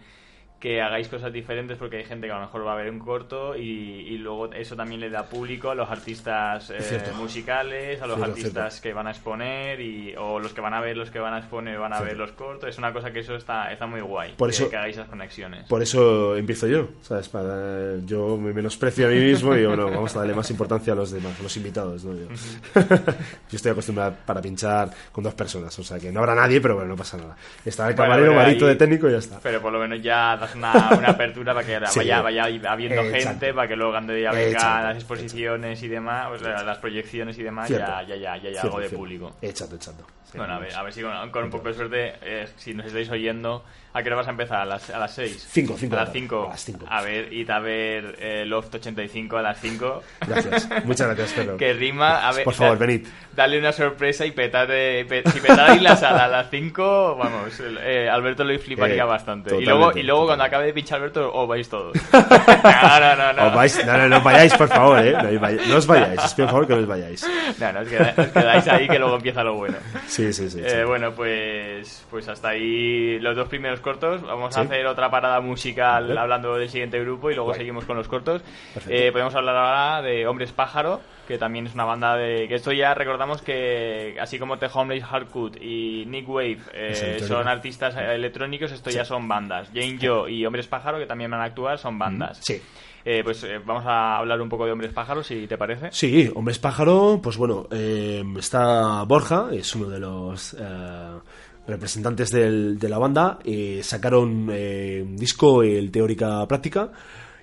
que hagáis cosas diferentes porque hay gente que a lo mejor va a ver un corto y, y luego eso también le da público a los artistas eh, musicales, a los Cierto, artistas cierto. que van a exponer y, o los que van a ver los que van a exponer van a Cierto. ver los cortos. Es una cosa que eso está, está muy guay, Por que, eso- que hagáis esas conexiones. Por eso empiezo yo, ¿sabes? Para, yo me menosprecio a mí mismo y digo, bueno, vamos a darle más importancia a los demás, a los invitados, ¿no? Yo, (laughs) yo estoy acostumbrado para pinchar con dos personas, o sea que no habrá nadie, pero bueno, no pasa nada. Está el Bueno, camarero, Marito ahí- de técnico y ya está. Pero por lo menos ya una, una apertura para que Sí. vaya, vaya habiendo gente, para que luego cuando ya vengan Exacto, las exposiciones y demás, o sea, las proyecciones y demás, Cierto. ya, ya, ya, ya algo de público. Exacto. Sí, Bueno, a ver, a ver si con, con un poco de suerte, eh, si nos estáis oyendo, ¿a qué hora vas a empezar? ¿A las, a las 6? Cinco, cinco A de las la tarde, 5. a las cinco. A ver, id a ver eh, Loft 85 a las 5. Gracias, muchas gracias, Pedro. (laughs) que rima, a ver, Por favor, da- venid. Dale una sorpresa y petad pe- si petáis la sala a las 5, vamos, eh, Alberto lo fliparía Eh, bastante. Y luego, y luego cuando acabe de pinchar Alberto, os vais todos. (laughs) no, no, no, no. Os vais- no, no, no os vayáis, por favor, ¿eh? No, os vayáis- no os vayáis, os pido por favor que no os vayáis. No, no, os quedáis, os quedáis ahí que luego empieza lo bueno. Sí, sí, sí. Eh, sí. bueno, pues, pues hasta ahí los dos primeros cortos. Vamos a Sí. hacer otra parada musical Vale. hablando del siguiente grupo y luego Guay. seguimos con los cortos. Eh, podemos hablar ahora de Hombres Pájaro, que también es una banda de... que esto ya recordamos que así como The Homeless Hardcut y Nick Wave eh, son artistas electrónicos, esto ya son bandas. Jane Joe y Hombres Pájaro, que también van a actuar, son bandas. Sí. Eh, pues eh, vamos a hablar un poco de Hombres Pájaro, si te parece. Sí, Hombres Pájaro, pues bueno, eh, está Borja, es uno de los eh, representantes del- de la banda, eh, sacaron eh, un disco, el Teórica Práctica,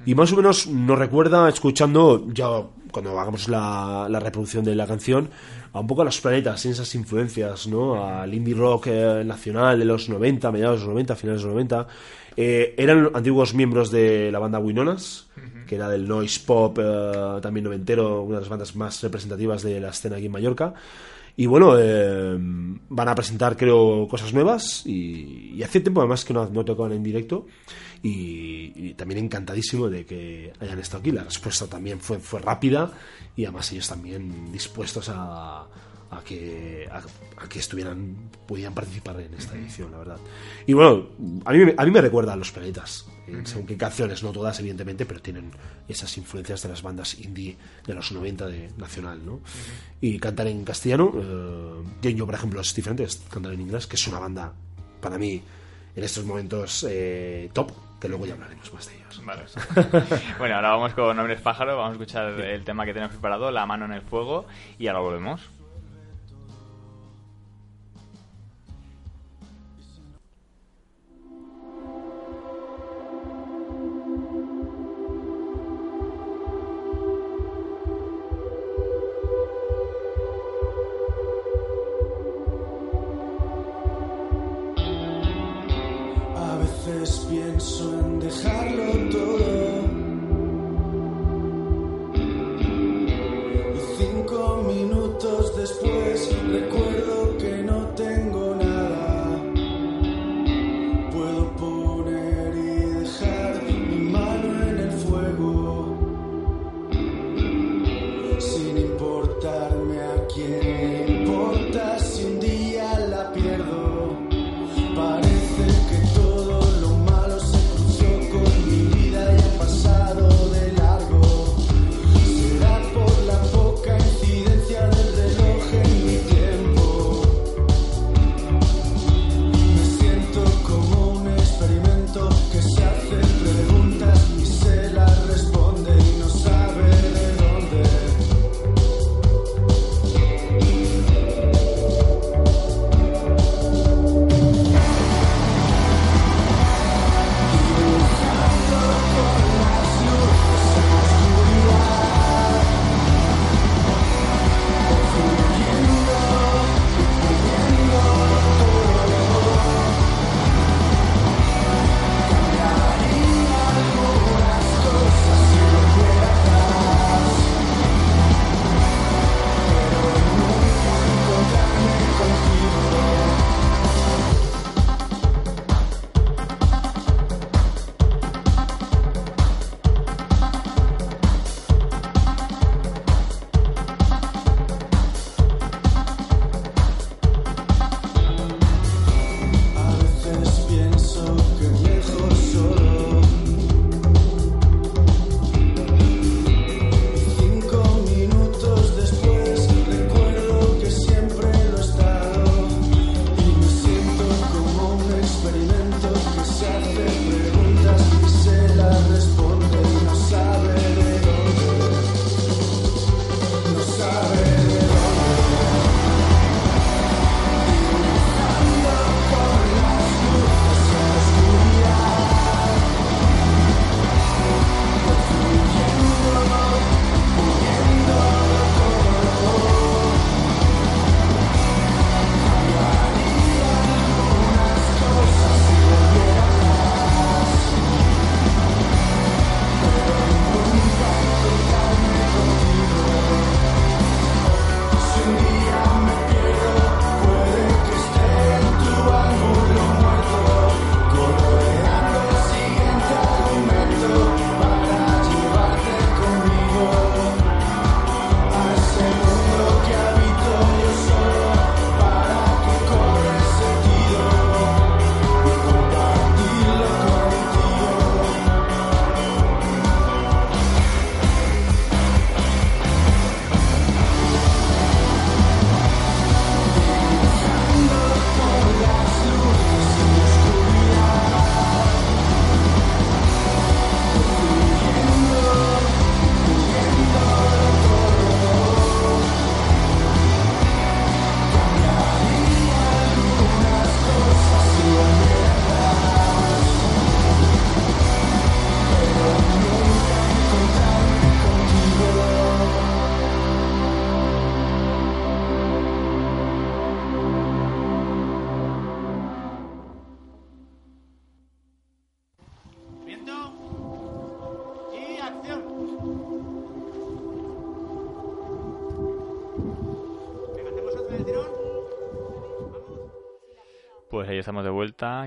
y más o menos nos recuerda, escuchando, ya cuando hagamos la, la reproducción de la canción, a un poco a los planetas, esas influencias, ¿no? Al indie rock eh, nacional de los 90, mediados de los 90, finales de los 90. Eh, eran antiguos miembros de la banda Winonas, que era del noise pop eh, también noventero, una de las bandas más representativas de la escena aquí en Mallorca. Y bueno, eh, van a presentar, creo, cosas nuevas. Y, hace tiempo, además, que no, no tocaban en directo. Y, y también encantadísimo de que hayan estado aquí. La respuesta también fue, fue rápida. Y además, ellos también dispuestos a, a que, a, a que estuvieran, pudieran participar en esta edición, la verdad. Y bueno, a mí, me- a mí me recuerda a los planetas. en según qué canciones, no todas, evidentemente, pero tienen esas influencias de las bandas indie de los 90 de nacional, ¿no? Y cantar en castellano, eh, Yo, por ejemplo, es diferente, es cantar en inglés, que es una banda, para mí, en estos momentos, eh, top, que luego ya hablaremos más de ellos. Vale. (laughs) bueno, ahora vamos con Hombres Pájaro, vamos a escuchar el tema que tenemos preparado, La mano en el fuego, y ahora volvemos.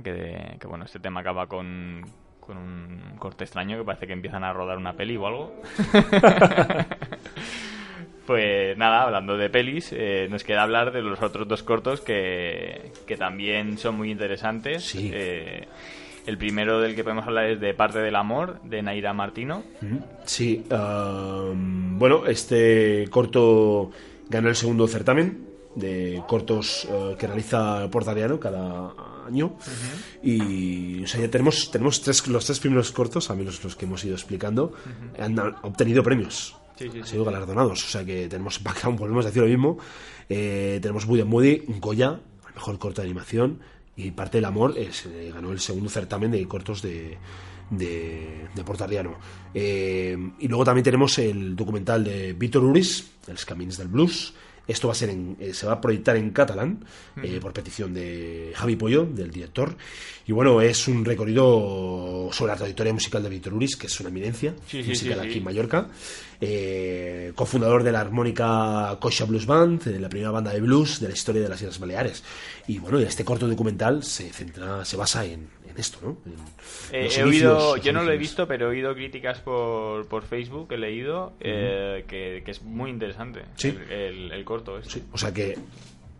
Que, que bueno, este tema acaba con, con un corte extraño que parece que empiezan a rodar una peli o algo. (laughs) pues nada, hablando de pelis, eh, nos queda hablar de los otros dos cortos que, que también son muy interesantes. Sí. Eh, el primero del que podemos hablar es de Parte del Amor, de Naira Martino. Sí, um, bueno, este corto ganó el segundo certamen de cortos eh, que realiza Portariano cada año y o sea, ya tenemos tenemos tres, los tres primeros cortos, a menos los que hemos ido explicando, han obtenido premios. Sí, sí, han sí, sido galardonados, o sea que tenemos (laughs) background, volvemos a decir lo mismo. Eh, tenemos Woody Moody, Goya, el mejor corto de animación, y Parte del Amor es, eh, ganó el segundo certamen de cortos de, de, de Portariano. Eh, y luego también tenemos el documental de Víctor Uris, Els Camins del Blues. Esto va a ser en- eh, se va a proyectar en catalán eh, por petición de Javi Pollo, del director. Y bueno, es un recorrido sobre la trayectoria musical de Víctor Uris, que es una eminencia Sí, musical sí, sí. aquí en Mallorca. Eh, cofundador de la armónica Coxa Blues Band, eh, la primera banda de blues de la historia de las Islas Baleares. Y bueno, este corto documental se centra, se basa en, en esto, ¿no? En Eh, he oído, yo no lo he visto, pero he oído críticas por, por Facebook, he leído, eh, que, que es muy interesante Sí. el, el- el corto. Este. Sí, o sea que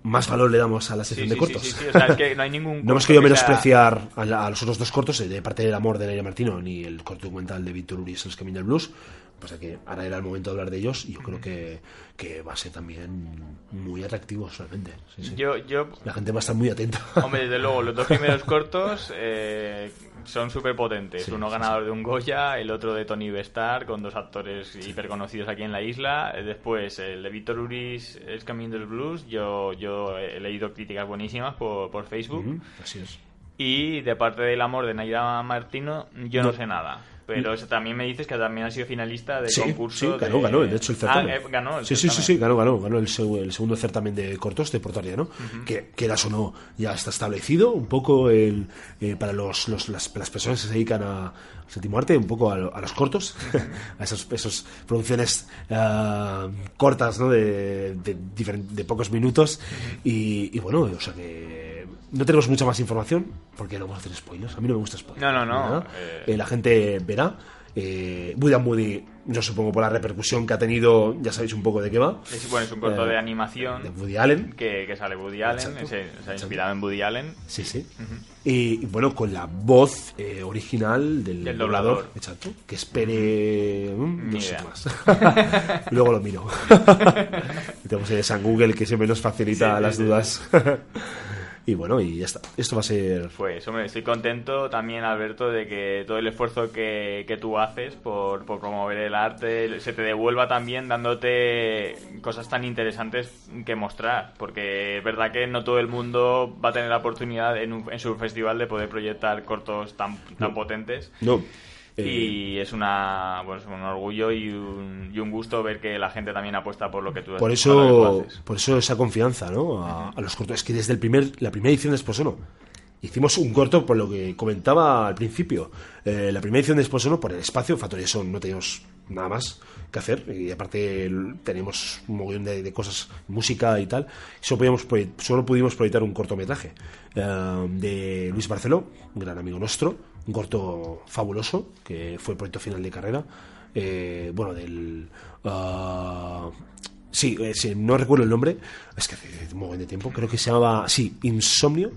más valor le damos a la sección sí, de cortos. sí, sí, o sea, es que no hay (laughs) ningún No hemos querido menospreciar a, la- a los otros dos cortos, eh, de parte del amor de Nerea Martino, ni el corto documental de Víctor Uris, El Camino del Blues. Pasa que ahora era el momento de hablar de ellos y yo creo que, que va a ser también muy atractivo. Sí, sí. Yo, yo, La gente va a estar muy atenta. hombre, desde luego, los dos primeros (laughs) cortos eh, son súper potentes. Sí, Uno ganador de un Goya, el otro de Tony Bestar, con dos actores hiper conocidos aquí en la isla. Después, el de Víctor Uris, El Camino del Blues. Yo, yo he leído críticas buenísimas por, por Facebook. Ujú, Así es. Y de parte del amor de Naira Martino, yo no, No. sé nada. Pero eso también me dices que también ha sido finalista de Sí, concurso. sí, ganó, de... ganó, de hecho el certamen. Ah, eh, ganó el sí, sí, sí, sí, ganó, ganó, ganó el, seg- el segundo certamen de cortos de Portariano, que quieras o no, ya está establecido un poco el, eh, para los, los- las, las personas que se dedican a séptimo arte, un poco a, lo- a los cortos, (laughs) a esas esos producciones ah, cortas, ¿no? De, de, pocos minutos. y, y bueno, o sea que no tenemos mucha más información, porque no vamos a hacer spoilers. A mí no me gusta spoilers. No, no, no, eh. Eh, la gente verá. Eh, and Woody, yo supongo por la repercusión que ha tenido, ya sabéis un poco de qué va. Es, bueno, es un corto Eh, de animación De Woody Allen. que, que sale Woody Allen, Exacto. se, se ha inspirado en Woody Allen. Sí, sí. y, y bueno, con la voz eh, original del, Del doblador. doblador. Exacto. Que espere. mm, no sé más. (laughs) Luego lo miro. (laughs) Tenemos ahí San Google que siempre nos facilita Sí, sí, las sí, dudas. (laughs) y bueno, y ya está. Esto va a ser. Pues, hombre, estoy contento también, Alberto, de que todo el esfuerzo que, que tú haces por, por promover el arte se te devuelva también dándote cosas tan interesantes que mostrar. Porque es verdad que no todo el mundo va a tener la oportunidad en, un- en su festival de poder proyectar cortos tan, tan potentes. No. Eh, Y es una bueno, es un orgullo y un, y un gusto ver que la gente también apuesta por lo que tú por eso haces. por eso esa confianza ¿no? a, a los cortos es que desde el primer la primera edición de Esposono hicimos un corto por lo que comentaba al principio Eh, la primera edición de Esposono por el espacio Factoría Son no teníamos nada más que hacer y aparte teníamos un montón de, de cosas música y tal solo, podíamos solo pudimos proyectar un cortometraje eh, de Luis Barceló un gran amigo nuestro un corto fabuloso que fue el proyecto final de carrera eh, bueno del ah, Sí, eh, sí, no recuerdo el nombre, es que hace un montón de tiempo, creo que se llamaba, sí, Insomnio,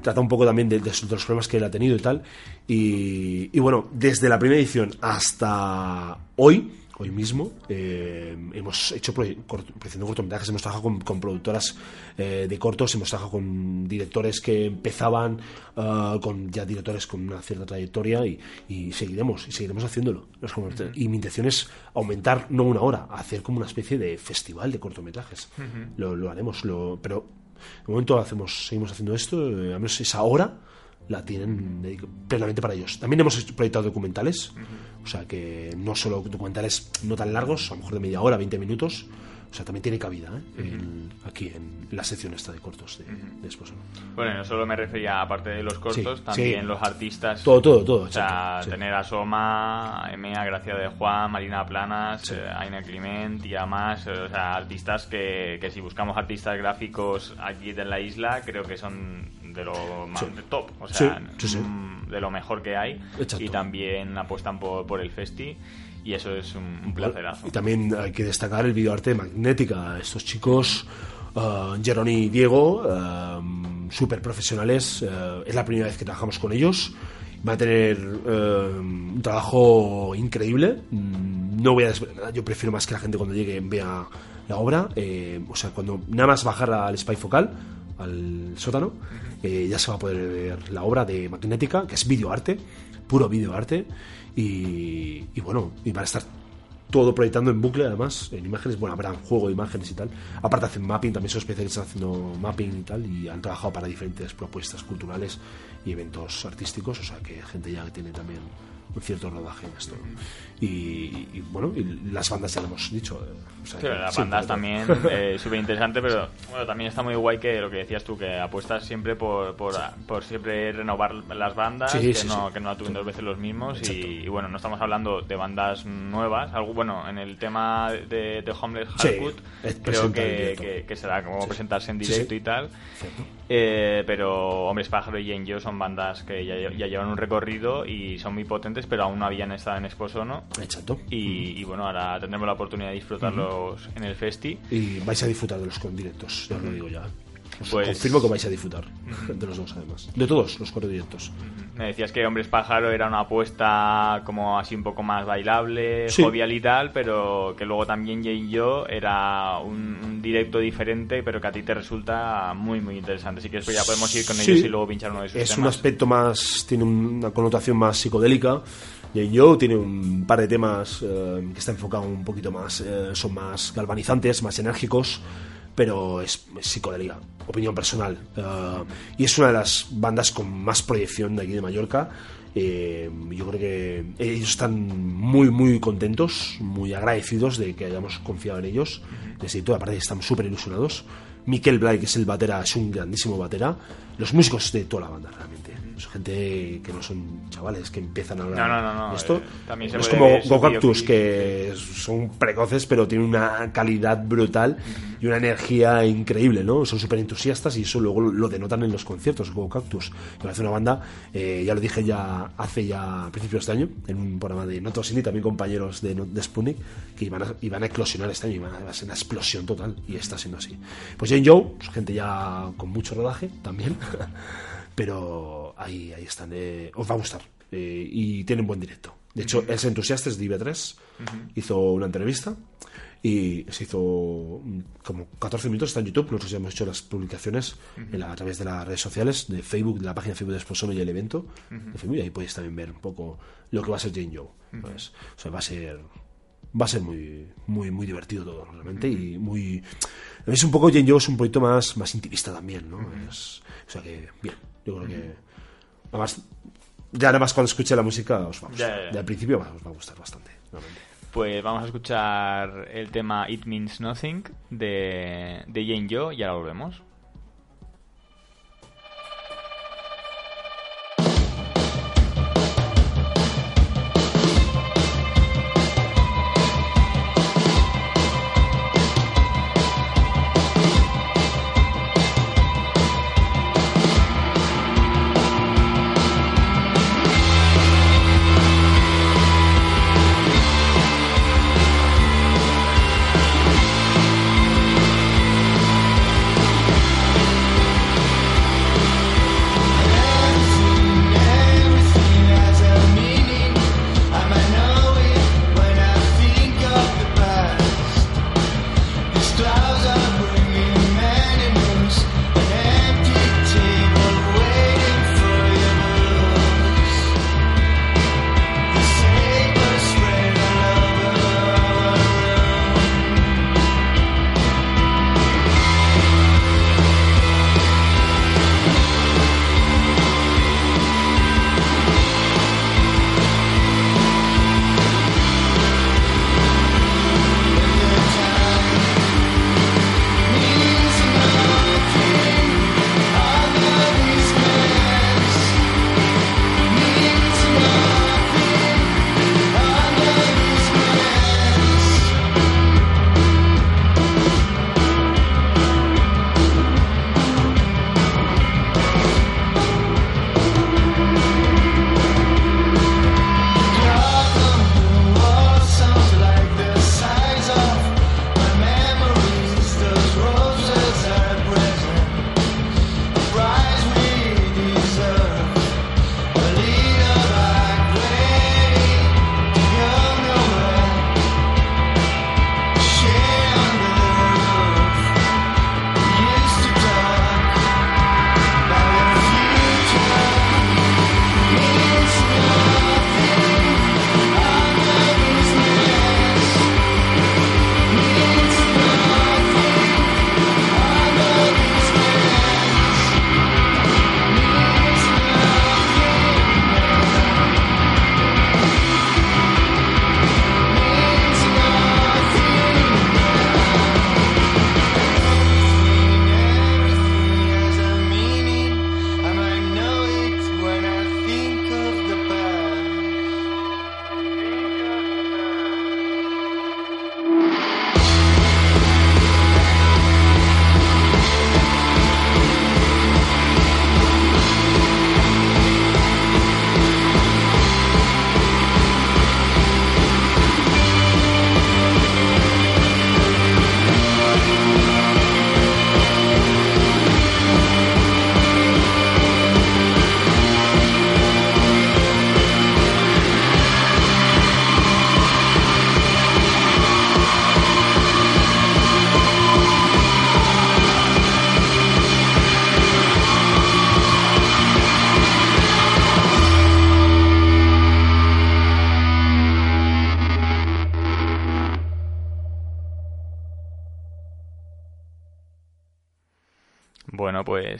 trata un poco también de, de los problemas que él ha tenido y tal, y, y bueno, desde la primera edición hasta hoy, hoy mismo, eh, hemos hecho de cortometrajes, hemos trabajado con, con productoras eh, de cortos, hemos trabajado con directores que empezaban, ah, con ya directores con una cierta trayectoria y, y seguiremos, y seguiremos haciéndolo. Y mi intención es aumentar, no una hora, hacer como una especie de festival de cortometrajes. lo, lo haremos, lo, pero de momento hacemos, seguimos haciendo esto, eh, al menos esa hora la tienen dedic- plenamente para ellos. También hemos proyectado documentales, o sea que no solo documentales no tan largos, a lo mejor de media hora, 20 minutos, o sea, también tiene cabida ¿eh? En- aquí en la sección esta de cortos de, de Esposo. Bueno, no solo me refería, aparte de los cortos, Sí, también sí. los artistas. Todo, todo, todo. O sea, sí. tener a Soma, Emea, Gracia de Juan, Marina Planas, eh, Aina Clement y más, o sea, artistas que, que si buscamos artistas gráficos aquí en la isla, creo que son de lo más Sí. de top, o sea, sí, mm, de lo mejor que hay. Exacto. Y también apuestan por, por el festi y eso es un, un placerazo. Y también hay que destacar el videoarte de Magnética. Estos chicos, uh, Jerón y Diego, súper profesionales. eh, es la primera vez que trabajamos con ellos. Va a tener eh, un trabajo increíble. Mm, No voy a. Yo prefiero más que la gente cuando llegue vea la obra. Eh, o sea, cuando nada más bajar al spy focal, al sótano, eh, ya se va a poder ver la obra de Magnética, que es videoarte, puro videoarte. Y, bueno, y van a estar todo proyectando en bucle además en imágenes bueno habrá un juego de imágenes y tal aparte hacen mapping también son especialistas haciendo mapping y tal y han trabajado para diferentes propuestas culturales y eventos artísticos o sea que gente ya que tiene también un cierto rodaje en esto. Y, y, bueno y las bandas ya lo hemos dicho eh, o sea, las bandas también eh, (laughs) súper interesante, pero bueno, también está muy guay que lo que decías tú, que apuestas siempre por, por, por siempre renovar las bandas, Sí, que, sí, no, que no actúen dos veces los mismos. Y, bueno, no estamos hablando de bandas nuevas. Algo bueno, en el tema de, de Homeless Hardwood, creo que, que, que será como presentarse en directo y tal. Eh, pero Hombres Pájaro y Jane Joe son bandas que ya, ya llevan un recorrido y son muy potentes, pero aún no habían estado en Exposo, ¿no? exacto Y, y bueno, ahora tendremos la oportunidad de disfrutarlos en el Festi. y vais a disfrutar de los con directos ya os lo digo ya os Pues- confirmo que vais a disfrutar de los dos además de todos los cuatro directos Me decías que Hombres Pájaro era una apuesta como así un poco más bailable, Sí. jovial y tal, pero que luego también Jane Yo era un, un directo diferente, pero que a ti te resulta muy, muy interesante. Así que después ya podemos ir con Sí. ellos y luego pinchar uno de sus es un aspecto más tiene una connotación más psicodélica y yo tiene un par de temas eh, que está enfocado un poquito más eh, son más galvanizantes más enérgicos pero es, es psicodélica opinión personal. Eh, y es una de las bandas con más proyección de aquí de Mallorca. Eh, yo creo que ellos están muy muy contentos muy agradecidos de que hayamos confiado en ellos. Les digo, aparte están súper ilusionados. Miquel Blay, que es el batera, es un grandísimo batera. Los músicos de toda la banda, realmente. Es gente que no son chavales que empiezan ahora No, no, no, no, esto. eh, también se es como ver su Go Cactus, videoclip, que son precoces, pero tienen una calidad brutal y una energía increíble, ¿no? Son súper entusiastas y eso luego lo denotan en los conciertos, Go Cactus. Me parece una banda, eh, ya lo dije ya hace ya a principios de año, en un programa de Notos Indie, también compañeros de, de Sputnik, que iban a, iban a eclosionar este año, iban a ser una explosión total, y está siendo así. Pues Jane Joe, es gente ya con mucho rodaje también, (laughs) pero ahí, ahí están, eh, os va a gustar, eh, y tienen buen directo. De hecho, es entusiasta, es de IB3, hizo una entrevista y se hizo mm, como 14 minutos, está en YouTube, nosotros ya hemos hecho las publicaciones en la- a través de las redes sociales, de Facebook, de la página de Facebook de Esposono y el evento de Facebook, y ahí podéis también ver un poco lo que va a ser Jane Joe. ¿sabes? O sea, va a ser va a ser muy muy muy divertido todo realmente y muy es un poco Jane Joe es un proyecto más más intimista también no Es- o sea que bien yo creo que además ya nada más cuando escuche la música os va a gustar Ya, al principio os va a gustar bastante realmente. Pues vamos a escuchar el tema It Means Nothing de, de Jane Joe y ahora volvemos.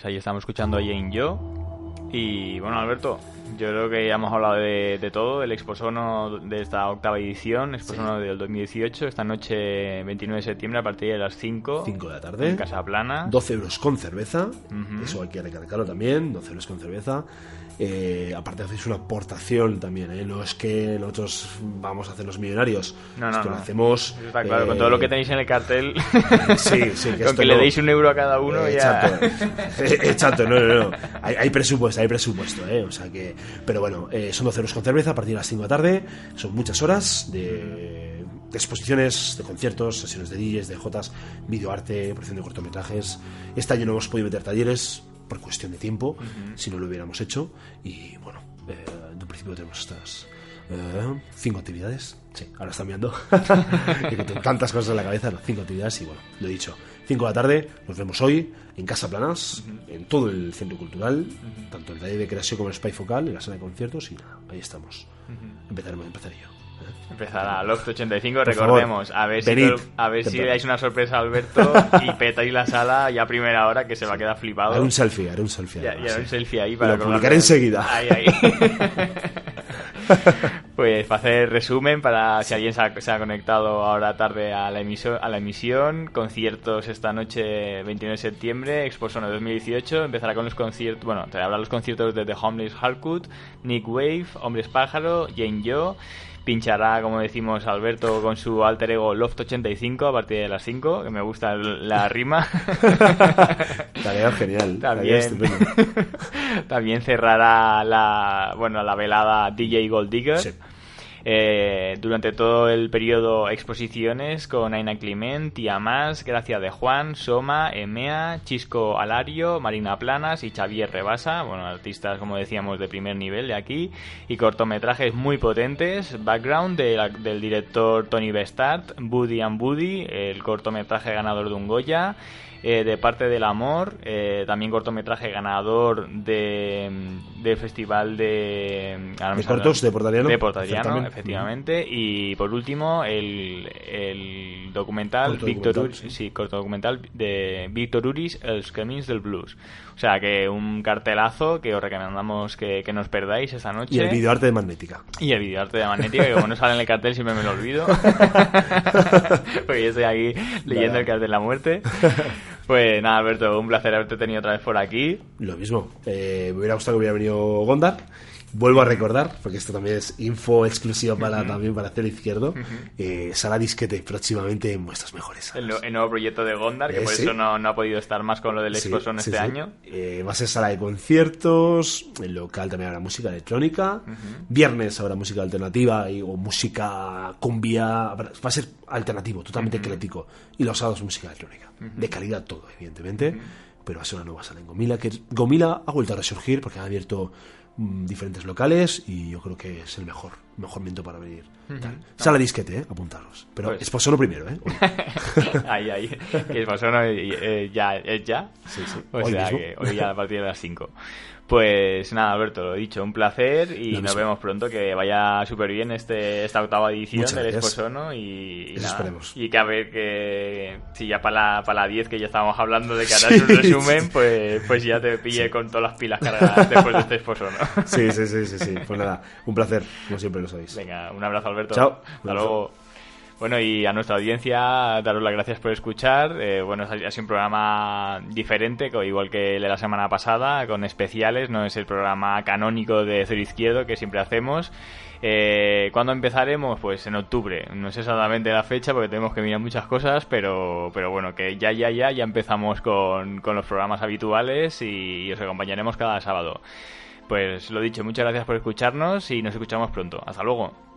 Pues ahí estamos escuchando a Jane Yo. Y bueno, Alberto, yo creo que ya hemos hablado de, de todo, del Exposono de esta octava edición, Exposono del 2018, esta noche 29 de septiembre a partir de las 5. 5 de la tarde. En Casa Plana. 12 euros con cerveza, Ujú. eso hay que recalcarlo también, 12 euros con cerveza. Eh, aparte hacéis una aportación también, ¿eh? no es que nosotros vamos a hacer los millonarios, No, no, esto no. lo hacemos... Eso está claro, con eh, todo lo que tenéis en el cartel. (laughs) Sí, sí, que (laughs) con que le deis un euro a cada uno ya. Exacto, (laughs) Eh, exacto, no, no, no. Hay, hay presupuesto, hay presupuesto, ¿eh? O sea que. Pero bueno, eh, son 12 euros con cerveza a partir de las 5 de la tarde. Son muchas horas de, de exposiciones, de conciertos, sesiones de DJs, de Jotas, videoarte, producción de cortometrajes. Este año no hemos podido meter talleres por cuestión de tiempo, si no lo hubiéramos hecho. Y bueno, eh, en un principio tenemos estas. eh, cinco actividades. Sí, ahora están mirando. Y (laughs) que tengo tantas cosas en la cabeza, no, cinco actividades y bueno, lo he dicho. 5 de la tarde, nos vemos hoy en Casa Planas, en todo el centro cultural, tanto el taller de creación como el Spy Focal, en la sala de conciertos y nada, ahí estamos. Empezaremos, empezaré yo. Empezará Loft 85, Por recordemos. favor, a ver si, venid. a ver si dais una sorpresa a Alberto y (laughs) petáis la sala ya a primera hora que se va a quedar flipado. Haré un selfie, haré un selfie. Ya, además, ya un selfie ahí para lo publicaré enseguida. Ahí, ahí. (laughs) pues para hacer resumen, para si alguien se ha, se ha conectado ahora tarde a la, emiso- a la emisión, conciertos esta noche 29 de septiembre, Exposono 2018, empezará con los conciertos, bueno, te habrá los conciertos de The Homeless Harcourt, Nick Wave, Hombres Pájaro, Jane Yo, pinchará, como decimos, Alberto con su alter ego Loft85 a partir de las 5, que me gusta la rima. (laughs) Tarea genial. También, (laughs) también cerrará la, bueno, la velada DJ Gold Digger. Sí. Eh, durante todo el periodo exposiciones con Aina Clement, Tía Más, Gracia de Juan, Soma, Emea, Chisco Alario, Marina Planas y Xavier Rebasa, bueno, artistas como decíamos de primer nivel de aquí, y cortometrajes muy potentes, background del director Tony Bestart, Buddy and Buddy, el cortometraje ganador de un Goya, eh, de parte del amor, eh, también cortometraje ganador de, del festival de, me De cortos de Portariano. de Portariano, efectivamente. Y por último, el, el documental Corto Víctor documental, Ur- sí. sí, corto documental de Víctor Uris, Els Camins del Blues. O sea que un cartelazo que os recomendamos que, que no os perdáis esta noche. Y el videoarte de Magnética. Y el videoarte de Magnética, que como no sale en el cartel siempre me lo olvido. (laughs) (laughs) Porque yo estoy aquí leyendo el cartel de la muerte. (laughs) Pues nada, Alberto, un placer haberte tenido otra vez por aquí. Lo mismo. Eh, me hubiera gustado que hubiera venido Gondar. Vuelvo a recordar, porque esto también es info exclusiva para también para hacer izquierdo. eh, sala disquete próximamente en vuestras mejores salas. el nuevo proyecto de Gondar, que Eh, por sí. eso no, no ha podido estar más con lo del Sí, sí, este año. Eh, va a ser sala de conciertos, el local también habrá música electrónica, viernes habrá música alternativa y, o música cumbia, va a ser alternativo, totalmente ecléctico, y los sábados música electrónica, de calidad todo, evidentemente, pero va a ser una nueva sala en Gomila, que Gomila ha vuelto a resurgir porque ha abierto diferentes locales y yo creo que es el mejor, mejor momento para venir. Tal. Sala disquete, eh, apuntaros, pero Pues- es solo primero, ¿eh? (laughs) Ahí, ahí. Que eh, ya, es ya. Sí, sí. O Hoy sea mismo. que hoy ya a partir de las 5. Pues nada, Alberto, lo dicho, un placer y nos vemos pronto. Que vaya súper bien este, esta octava edición Muchas del. Exposono y, y nada. esperemos. Y que a ver que si ya para la, para la 10 que ya estábamos hablando de que harás (laughs) Sí, un resumen, sí. pues, pues ya te pille con todas las pilas cargadas (laughs) después de este Exposono. Sí, sí, sí, sí, sí. Pues nada, un placer, como siempre lo sabéis. Venga, un abrazo Alberto. Chao. Hasta luego. Bueno, y a nuestra audiencia, daros las gracias por escuchar. Eh, bueno, ha sido un programa diferente, igual que el de la semana pasada, con especiales. No es el programa canónico de Cero Izquierdo que siempre hacemos. Eh, ¿Cuándo empezaremos? Pues en octubre. No sé exactamente la fecha porque tenemos que mirar muchas cosas, pero, pero bueno, que ya, ya, ya, ya empezamos con, con los programas habituales y os acompañaremos cada sábado. Pues lo dicho, muchas gracias por escucharnos y nos escuchamos pronto. Hasta luego.